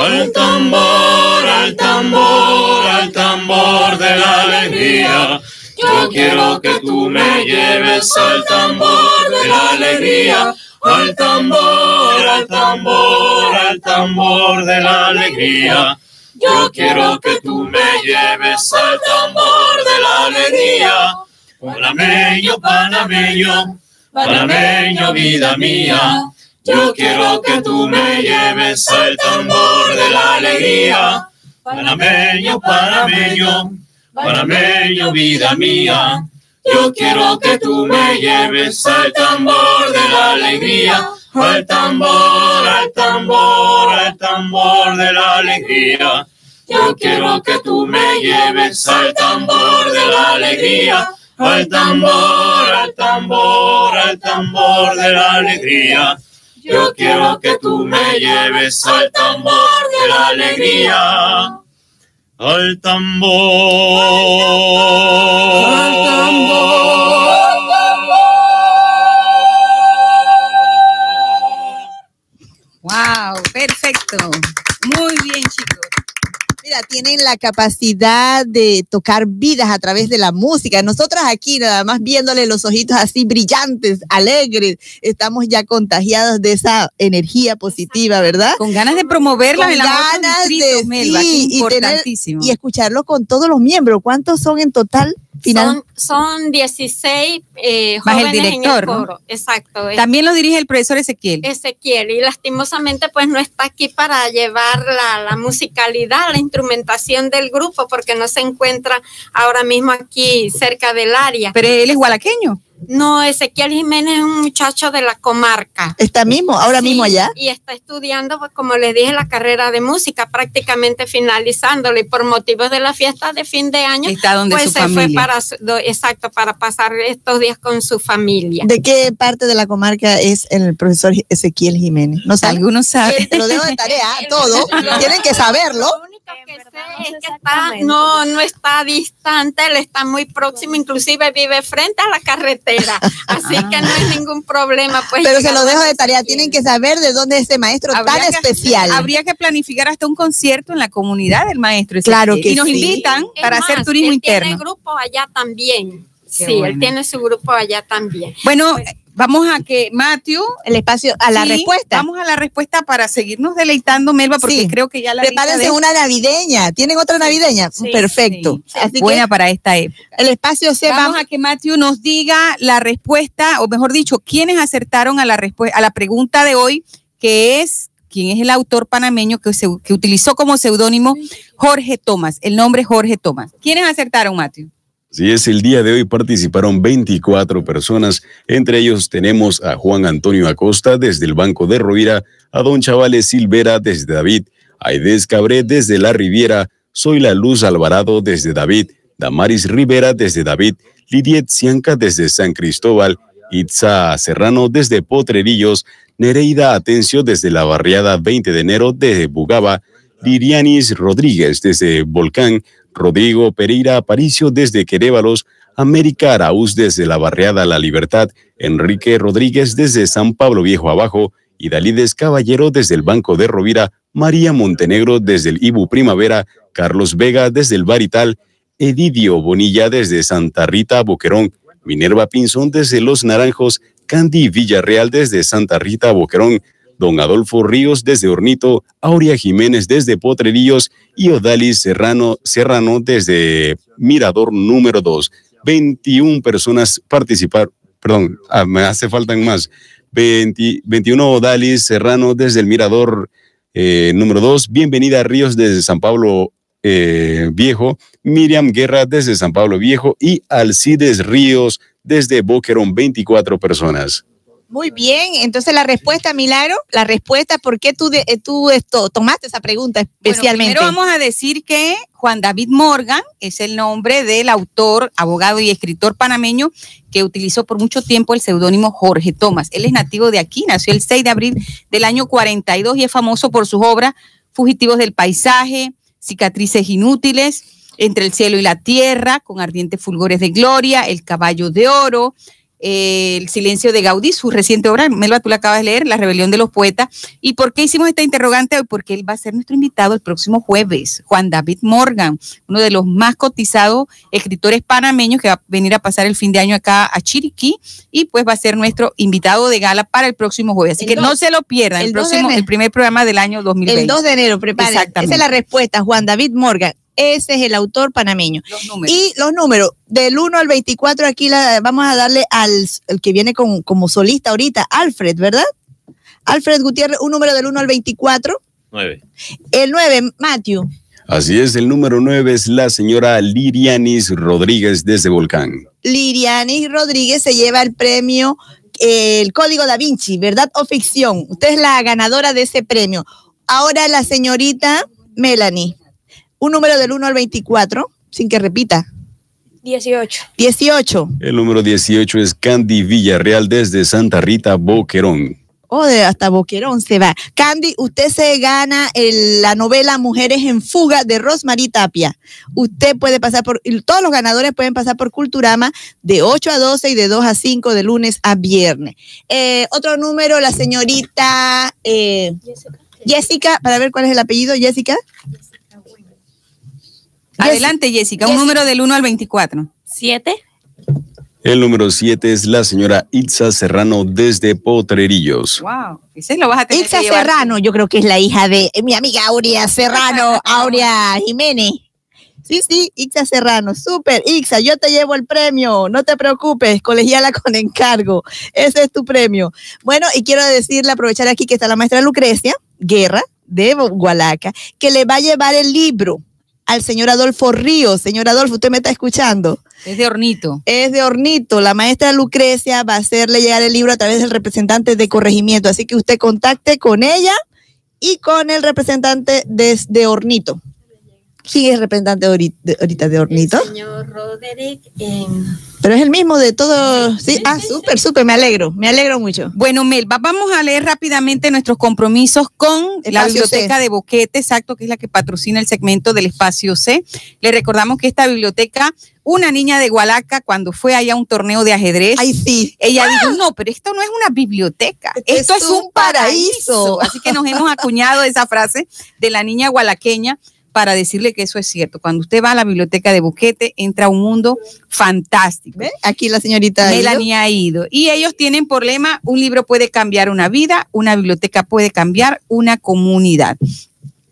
Al tambor, al tambor, al tambor de la alegría. Yo quiero que tú me lleves al tambor de la alegría. Al tambor, al tambor, al tambor de la alegría. Yo quiero que tú me lleves al tambor de la alegría. Panameño, panameño, panameño, vida mía. Yo quiero que tú me lleves al tambor de la alegría. Panameño, panameño, panameño, vida mía. Yo quiero que tú me lleves al tambor de la alegría. Al tambor, al tambor, al tambor de la alegría. Yo quiero que tú me lleves al tambor de la alegría. Al tambor, al tambor, al tambor de la alegría. Yo quiero que tú me lleves al tambor de la alegría. Al tambor. Al tambor. Wow, perfecto. Muy bien, chicos. Mira, tienen la capacidad de tocar vidas a través de la música. Nosotras aquí, nada más viéndole los ojitos así brillantes, alegres, estamos ya contagiados de esa energía positiva, ¿verdad? Con ganas de promoverla Con ganas de Melba, sí, que y, tener- y escucharlo con todos los miembros. ¿Cuántos son en total? Final. Son, son 16 eh, Más el jóvenes en el ¿no? coro. Exacto. También lo dirige el profesor Ezequiel. Ezequiel y lastimosamente pues no está aquí para llevar la, la musicalidad, la instrumentación del grupo porque no se encuentra ahora mismo aquí cerca del área. Pero él es gualaqueño. No, Ezequiel Jiménez es un muchacho de la comarca. ¿Está mismo? ¿Ahora Sí, mismo allá? Y está estudiando, pues, como les dije, la carrera de música, prácticamente finalizándolo. Y por motivos de la fiesta de fin de año, Está donde pues su se fue para, su- exacto, para pasar estos días con su familia. ¿De qué parte de la comarca es el profesor Ezequiel Jiménez? ¿No sabe? Algunos saben. Te lo dejo de tarea, *laughs* todo. Tienen que saberlo. Único que sé es que está, no, no está distante, él está muy próximo, inclusive vive frente a la carretera, así que no hay ningún problema. Pues, Pero se lo dejo de tarea. Tienen que saber de dónde es ese maestro tan Habría que- especial. habría que planificar hasta un concierto en la comunidad del maestro. Claro que Y nos sí. invitan Es para más, hacer turismo él Tiene interno. grupo allá también. Qué sí, bueno. él tiene su grupo allá también. Bueno, vamos a que Matthew. El espacio a la sí, respuesta. Vamos a la respuesta para seguirnos deleitando, Melba, porque Sí. creo que ya la Prepárense de- una navideña. ¿Tienen otra navideña? Sí, Perfecto. Sí, Así buena que para esta época. el espacio se Vamos va. a que Matthew nos diga la respuesta, o mejor dicho, quiénes acertaron a la, a la pregunta de hoy, que es quién es el autor panameño que, se- que utilizó como seudónimo Jorge Tomás, el nombre Jorge Tomás. ¿Quiénes acertaron, Matthew? Si es el día de hoy, participaron 24 personas. Entre ellos tenemos a Juan Antonio Acosta desde el Banco de Rovira, a Don Chavales Silvera desde David, a Aidez Cabré desde La Riviera, Soy la Luz Alvarado desde David, Damaris Rivera desde David, Lidiet Cianca desde San Cristóbal, Itza Serrano desde Potrerillos, Nereida Atencio desde la barriada 20 de enero de Bugaba, Lirianis Rodríguez desde Volcán, Rodrigo Pereira Aparicio desde Querévalos, América Araúz desde la barriada La Libertad, Enrique Rodríguez desde San Pablo Viejo Abajo, y Dalides Caballero desde el Banco de Rovira, María Montenegro desde el Ibu Primavera, Carlos Vega desde el Barital, Edidio Bonilla desde Santa Rita Boquerón, Minerva Pinzón desde Los Naranjos, Candy Villarreal desde Santa Rita Boquerón, Don Adolfo Ríos desde Hornito, Aurea Jiménez desde Potrerillos y Odalis Serrano, Serrano desde Mirador número 2. 21 personas participaron, perdón, ah, me hace falta más. 20 21 Odalis Serrano desde el Mirador eh, número 2. Bienvenida Ríos desde San Pablo eh, Viejo. Miriam Guerra desde San Pablo Viejo y Alcides Ríos desde Boquerón. 24 personas. Muy bien. Entonces, la respuesta, Milagro, la respuesta, ¿por qué tú, de- eh, tú esto, tomaste esa pregunta Bueno, especialmente? primero vamos a decir que Juan David Morgan es el nombre del autor, abogado y escritor panameño que utilizó por mucho tiempo el seudónimo Jorge Tomás. Él es nativo de aquí, nació el 6 de abril del año 42 y es famoso por sus obras Fugitivos del Paisaje, Cicatrices Inútiles, Entre el cielo y la tierra, con ardientes fulgores de gloria, El caballo de oro, eh, El silencio de Gaudí, su reciente obra, Melba, tú la acabas de leer, La rebelión de los poetas. ¿Y por qué hicimos esta interrogante hoy? Porque él va a ser nuestro invitado el próximo jueves, Juan David Morgan, uno de los más cotizados escritores panameños que va a venir a pasar el fin de año acá a Chiriquí y pues va a ser nuestro invitado de gala para el próximo jueves. Así El que no se lo pierdan, el, próximo, el primer programa del año 2020. El 2 de enero, preparen. Esa es la respuesta, Juan David Morgan. Ese es el autor panameño. Los números. Y los números, del 1 al 24, aquí la, vamos a darle al el que viene con- como solista ahorita, Alfred, ¿verdad? Alfred Gutiérrez, un número del 1 al 24. Nueve. El 9, Matthew. Así es, el número 9 es la señora Lirianis Rodríguez desde Volcán. Liriani Rodríguez se lleva el premio eh, El Código Da Vinci, ¿verdad o ficción? Usted es la ganadora de ese premio. Ahora la señorita Melanie. Un número del 1 al 24, sin que repita. 18. 18. El número 18 es Candy Villarreal desde Santa Rita Boquerón. Oh, de hasta Boquerón se va. Candy, usted se gana el- la novela Mujeres en Fuga de Rosmarie Tapia. Usted puede pasar por, todos los ganadores pueden pasar por Culturama de 8 a 12 y de 2 a 5 de lunes a viernes. Eh, otro número, la señorita eh, Jessica, para ver cuál es el apellido, Jessica. Adelante, Jessica, un número del 1 al 24. Siete. El número 7 es la señora Itza Serrano desde Potrerillos. Wow, ese lo vas a tener Itza que llevar. Serrano, yo creo que es la hija de mi amiga Aurea Serrano, *laughs* Aurea Jiménez. Sí, sí, Ixa Serrano, súper, Ixa, yo te llevo el premio, no te preocupes, colegiala con encargo, ese es tu premio. Bueno, y quiero decirle, aprovechar aquí que está la maestra Lucrecia Guerra de Gualaca, que le va a llevar el libro al señor Adolfo Ríos. Señor Adolfo, ¿usted me está escuchando? Es de hornito. Es de Hornito. La maestra Lucrecia va a hacerle llegar el libro a través del representante de corregimiento. Así que usted contacte con ella y con el representante de, de Hornito. ¿Quién es representante de ahorita de, Hornito? Señor Roderick, Pero es el mismo de todos. Sí, ah, súper, súper, me alegro, me alegro mucho. Bueno, Melba, vamos a leer rápidamente nuestros compromisos con la Biblioteca C. de Boquete, exacto, que es la que patrocina el segmento del Espacio C. Le recordamos que esta biblioteca, una niña de Gualaca, cuando fue allá a un torneo de ajedrez, Ay, sí. ella dijo, no, pero esto no es una biblioteca, esto es, un paraíso. Así que nos hemos acuñado esa frase de la niña gualaqueña para decirle que eso es cierto. Cuando usted va a la biblioteca de Boquete, entra a un mundo fantástico. ¿Ve? Aquí la señorita. Melanie ha ido. Y ellos tienen por lema, un libro puede cambiar una vida, una biblioteca puede cambiar una comunidad.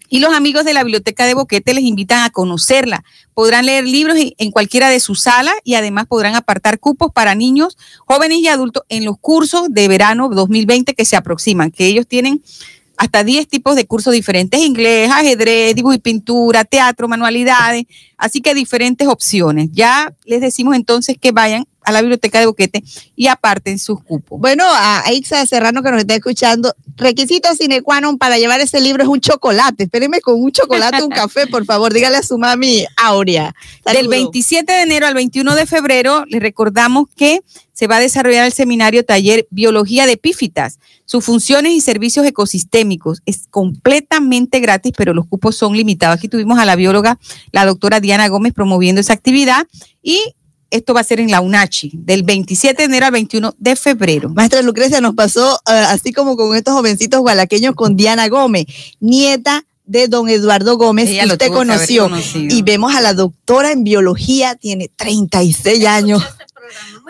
Y los amigos de la Biblioteca de Boquete les invitan a conocerla. Podrán leer libros en cualquiera de sus salas y además podrán apartar cupos para niños, jóvenes y adultos en los cursos de verano 2020 que se aproximan, que ellos tienen hasta 10 tipos de cursos diferentes, inglés, ajedrez, dibujo y pintura, teatro, manualidades, así que diferentes opciones. Ya les decimos entonces que vayan a la biblioteca de Boquete y aparten sus cupos. Bueno, a Ixa Serrano que nos está escuchando, requisito sine qua non para llevar ese libro es un chocolate. Espérenme con un chocolate, un café, por favor. Dígale a su mami Aurea. Del Saludos. 27 de enero al 21 de febrero, les recordamos que se va a desarrollar el seminario taller Biología de Epífitas, sus funciones y servicios ecosistémicos. Es completamente gratis, pero los cupos son limitados. Aquí tuvimos a la bióloga, la doctora Diana Gómez, promoviendo esa actividad y esto va a ser en la UNACHI, del 27 de enero al 21 de febrero. Maestra Lucrecia nos pasó eh, así como con estos jovencitos gualaqueños con Diana Gómez, nieta de don Eduardo Gómez, Ella que usted conoció. Y vemos a la doctora en biología, tiene 36 años.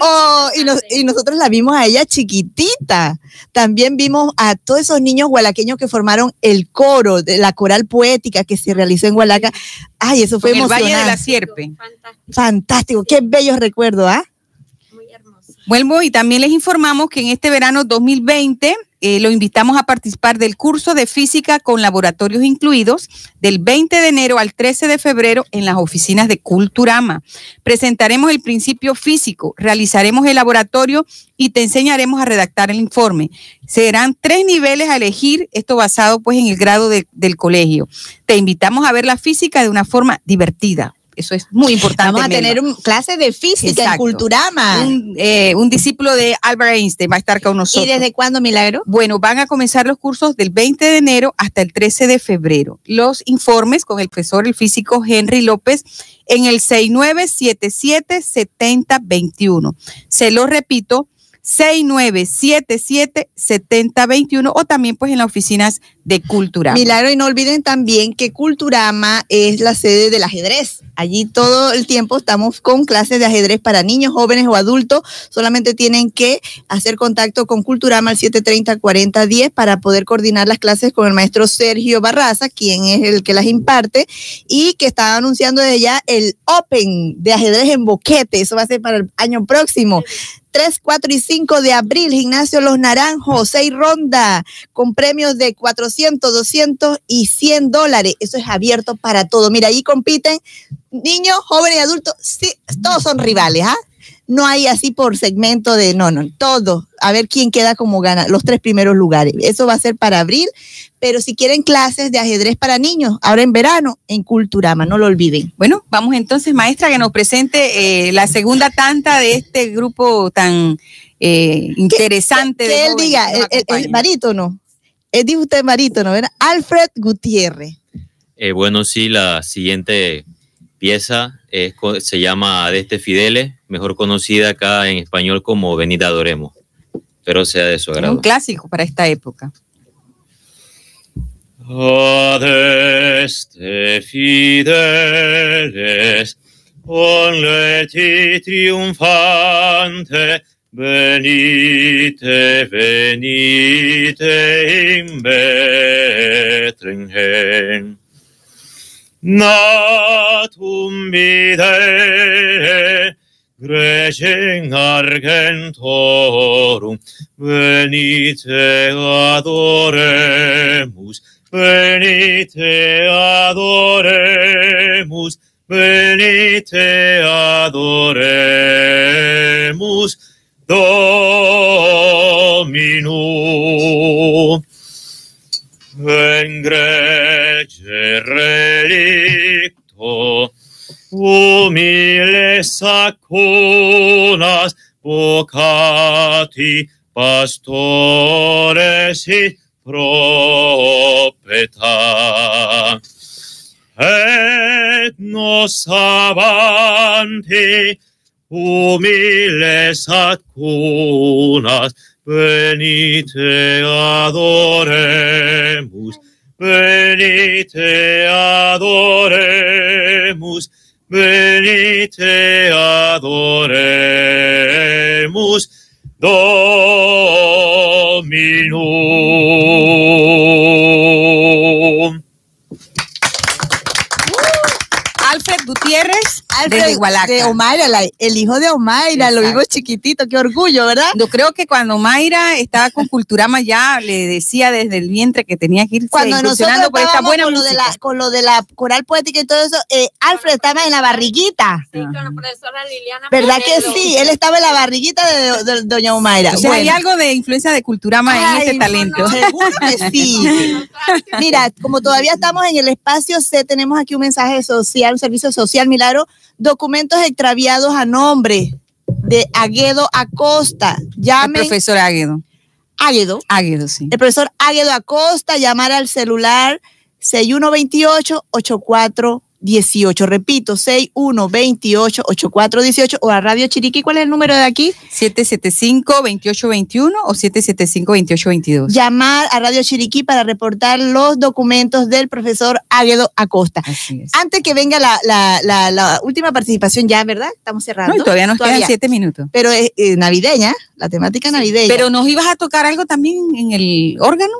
Oh, y, nos- y nosotros la vimos a ella chiquitita. También vimos a todos esos niños gualaqueños que formaron el coro de la coral poética que se realizó en Gualaca. Ay, eso fue En el Valle de la emocionante. Sierpe. Fantástico, qué bellos recuerdos, ¿ah? Vuelvo y también les informamos que en este verano 2020 eh, lo invitamos a participar del curso de física con laboratorios incluidos del 20 de enero al 13 de febrero en las oficinas de Culturama. Presentaremos el principio físico, realizaremos el laboratorio y te enseñaremos a redactar el informe. Serán tres niveles a elegir, esto basado pues en el grado de- del colegio. Te invitamos a ver la física de una forma divertida. Eso es muy importante. Vamos a tener un clase de física en Exacto. Culturama. Un, eh, un discípulo de Albert Einstein va a estar con nosotros. ¿Y desde cuándo, Milagro? Bueno, van a comenzar los cursos del 20 de enero hasta el 13 de febrero. Los informes con el profesor, el físico Henry López, en el 6977-7021. Se lo repito, 6977-7021 o también pues en las oficinas de Cultura. Milagro, y no olviden también que Culturama es la sede del ajedrez. Allí todo el tiempo estamos con clases de ajedrez para niños, jóvenes o adultos. Solamente tienen que hacer contacto con Culturama al 730-4010 para poder coordinar las clases con el maestro Sergio Barraza, quien es el que las imparte, y que está anunciando desde ya el Open de ajedrez en Boquete. Eso va a ser para el año próximo. 3, 4 y 5 de abril, Gimnasio Los Naranjos, 6 ronda, con premios de 400, 200 y 100 dólares. Eso es abierto para todo. Mira, ahí compiten niños, jóvenes y adultos. Sí, todos son rivales, ¿ah? No hay así por segmento de, no, no, todo. A ver quién queda como gana los tres primeros lugares. Eso va a ser para abril. Pero si quieren clases de ajedrez para niños, ahora en verano, en Culturama, no lo olviden. Bueno, vamos entonces, maestra, que nos presente eh, la segunda tanta de este grupo tan eh, interesante. Que de él diga, el, el, barítono. Él dijo usted barítono, ¿verdad? Alfred Gutiérrez. Eh, bueno, sí, la siguiente pieza es se llama Adeste Fidele, mejor conocida acá en español como Venida Adoremos. Espero sea de su Es agrado. un clásico para esta época. Adeste fideles, onleti triumphante, venite, venite in Bethlehem. Natum videre, Grecem argentorum, venite adoremus, venite adoremus, venite adoremus, Dominum. En grece relicto, humiles sacunas, vocati pastores y propeta. Et nos avanti, humiles sacunas, venite adoremus, venite adoremus, venite adoremus, Dominum. Alfred Gutiérrez, Alfred de Omaira, la- el hijo de Omaira, lo vimos chiquitito, qué orgullo, ¿verdad? Yo creo que cuando Mayra estaba con Culturama ya le decía desde el vientre que tenía que irse Cuando nosotros por esta estábamos buena con lo, de la, con lo de la coral poética y todo eso, eh, Alfred estaba en la barriguita. Sí, con la profesora Liliana ¿Verdad que sí? Él estaba en la barriguita de, de- de doña Omaira. O sea, hay algo de influencia de Culturama en Ay, este talento. Seguro que *laughs* sí. Mira, como todavía estamos en el espacio C, tenemos aquí un mensaje social, un servicio social, Milagro, documentos extraviados a nombre de Aguedo Acosta. El Llamen profesor Águedo. Águedo, Águedo, sí. el profesor Águedo Acosta, llamar al celular 6128-8418. Repito, 6128-8418 o a Radio Chiriquí. ¿Cuál es el número de aquí? 775-2821 o 775-2822. Llamar a Radio Chiriquí para reportar los documentos del profesor Águedo Acosta. Antes que venga la, la- la- la última participación ya, ¿verdad? Estamos cerrando. No, y todavía nos Todavía. quedan siete minutos. Pero es eh, navideña, la temática navideña. Pero nos ibas a tocar algo también en el órgano.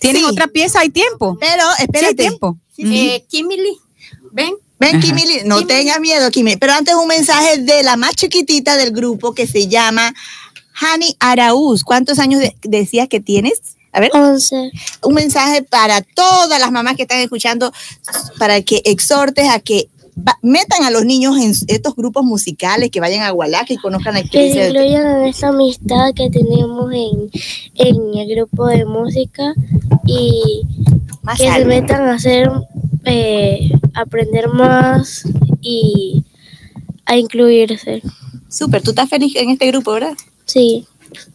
¿Tienen Sí. otra pieza? ¿Hay tiempo? Pero Sí, hay espérate. tiempo. Ujú. Eh, Kimili, ven. Ven. Kimili, no Kimili. tengas miedo, Kimili. Pero antes un mensaje de la más chiquitita del grupo que se llama Hani Araúz. ¿Cuántos años de- decías que tienes? A ver, 11. un mensaje para todas las mamás que están escuchando, para que exhortes a que va- metan a los niños en estos grupos musicales, que vayan a Hualaca y conozcan la Que se incluyan en esta amistad que tenemos en, en el grupo de música y más que se metan a hacer, eh, aprender más y a incluirse. Súper, tú estás feliz en este grupo, ¿verdad? Sí,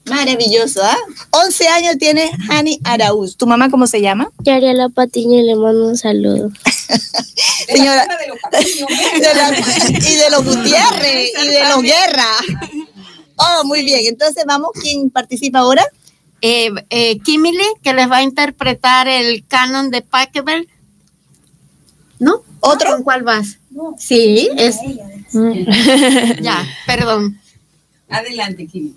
Maravilloso, ¿ah? 11 años tiene Hani Araúz. ¿Tu mamá cómo se llama? Yariela Patiño y le mando un saludo. *laughs* Señora. *laughs* De la- y de los Gutiérrez y de los Guerra. Oh, muy bien. Entonces, vamos, ¿quién participa ahora? Eh, eh, Kimili, que les va a interpretar el canon de Pachelbel. ¿No? ¿Otro? ¿Con cuál vas? Sí, es. *laughs* ya, perdón. Adelante, Kimi.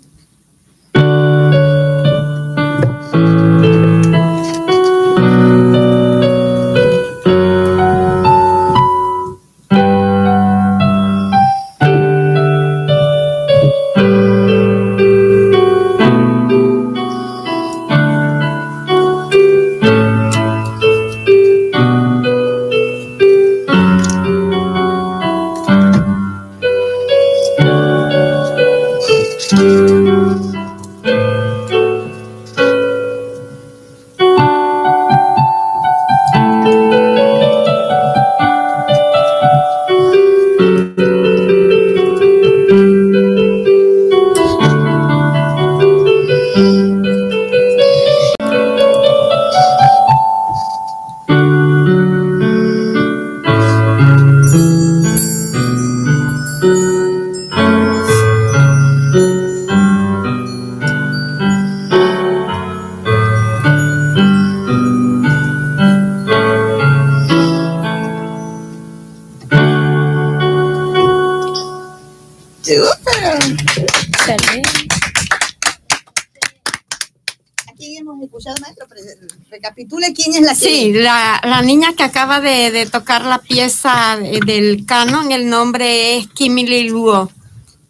Sí, la, la niña que acaba de, de tocar la pieza de- del canon, el nombre es Kimili Luo.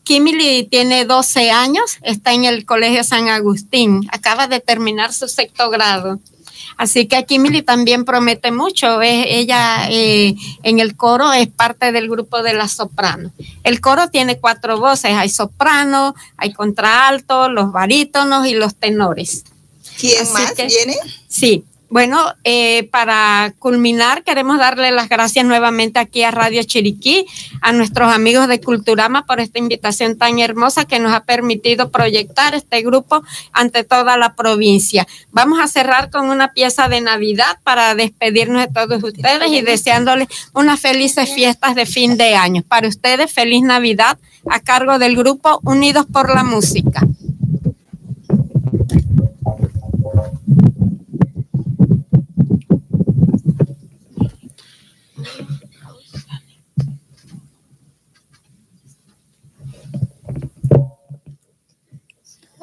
Kimili tiene 12 años, está en el Colegio San Agustín, acaba de terminar su sexto grado. Así que Kimili también promete mucho. Es, ella eh, en el coro es parte del grupo de las sopranos. El coro tiene cuatro voces, hay soprano, hay contralto, los barítonos y los tenores. ¿Quién Así más que- viene? Sí, bueno, eh, para culminar, queremos darle las gracias nuevamente aquí a Radio Chiriquí, a nuestros amigos de Culturama por esta invitación tan hermosa que nos ha permitido proyectar este grupo ante toda la provincia. Vamos a cerrar con una pieza de Navidad para despedirnos de todos ustedes y deseándoles unas felices fiestas de fin de año. Para ustedes, feliz Navidad a cargo del grupo Unidos por la Música.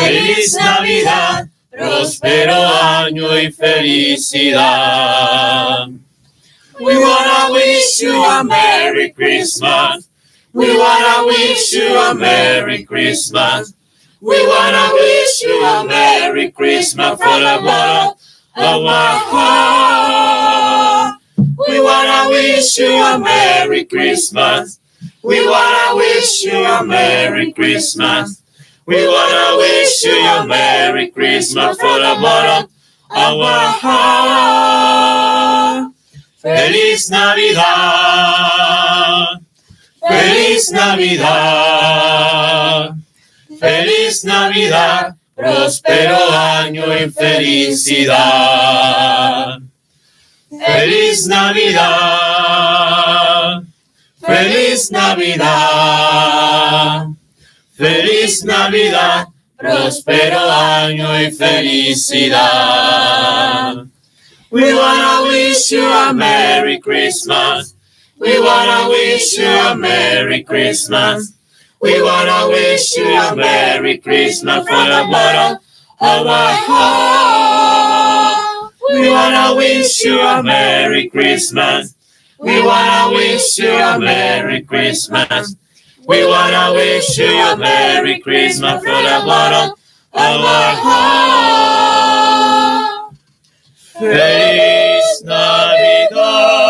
feliz Navidad, próspero año y felicidad. We wanna wish you a Merry Christmas. We wanna wish you a Merry Christmas. We wanna wish you a Merry Christmas from the bottom of our heart. We wanna wish you a Merry Christmas. We wanna wish you a Merry Christmas. We wanna wish you a Merry Christmas from the bottom of our heart. Feliz Navidad, feliz Navidad, feliz Navidad, próspero año y felicidad. Feliz Navidad, feliz Navidad, feliz Navidad, próspero año y felicidad. We wanna wish you a Merry Christmas. We wanna wish you a Merry Christmas. We wanna wish you a Merry Christmas from the bottom of our heart. We wanna wish you a Merry Christmas. We wanna wish you a Merry Christmas. We wanna wish you a Merry Christmas from the bottom of our heart. Feliz Navidad.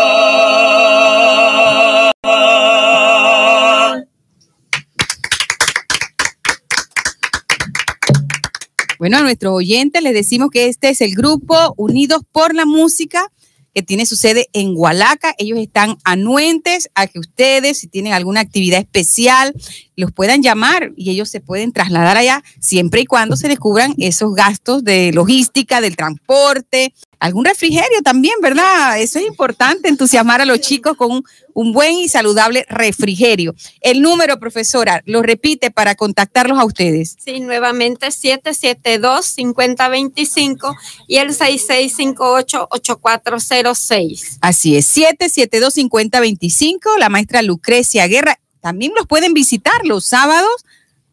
Bueno, a nuestros oyentes les decimos que este es el grupo Unidos por la Música que tiene su sede en Hualaca. Ellos están anuentes a que ustedes, si tienen alguna actividad especial, los puedan llamar y ellos se pueden trasladar allá siempre y cuando se descubran esos gastos de logística, del transporte, algún refrigerio también, ¿verdad? Eso es importante, entusiasmar a los chicos con un, un buen y saludable refrigerio. El número, profesora, lo repite para contactarlos a ustedes. Sí, nuevamente 772-5025 y el 6658-8406. Así es, 772-5025, la maestra Lucrecia Guerra. También los pueden visitar los sábados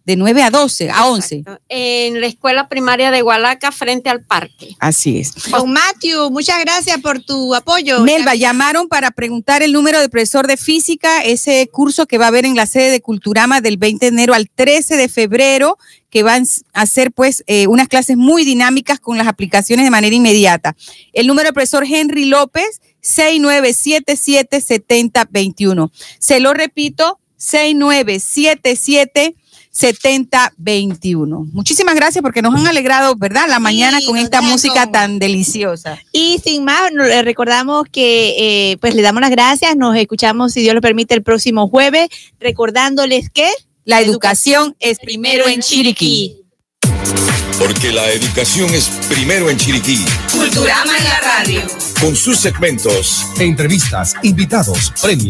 de 9 a 12, a 11. En la escuela primaria de Hualaca, frente al parque. Así es. Don Matthew, muchas gracias por tu apoyo. Melba, llamaron para preguntar el número del profesor de física, ese curso que va a haber en la sede de Culturama del 20 de enero al 13 de febrero, que van a hacer pues eh, unas clases muy dinámicas con las aplicaciones de manera inmediata. El número del profesor Henry López, 6977-7021. Se lo repito, 6977 7021. Muchísimas gracias porque nos han alegrado, ¿verdad? La mañana con esta música con- tan deliciosa. Y sin más, recordamos que eh, pues le damos las gracias, nos escuchamos si Dios lo permite el próximo jueves, recordándoles que La educación es primero en Chiriquí. Porque la educación es primero en Chiriquí. Culturama en la radio. Con sus segmentos, Entrevistas, invitados, premios.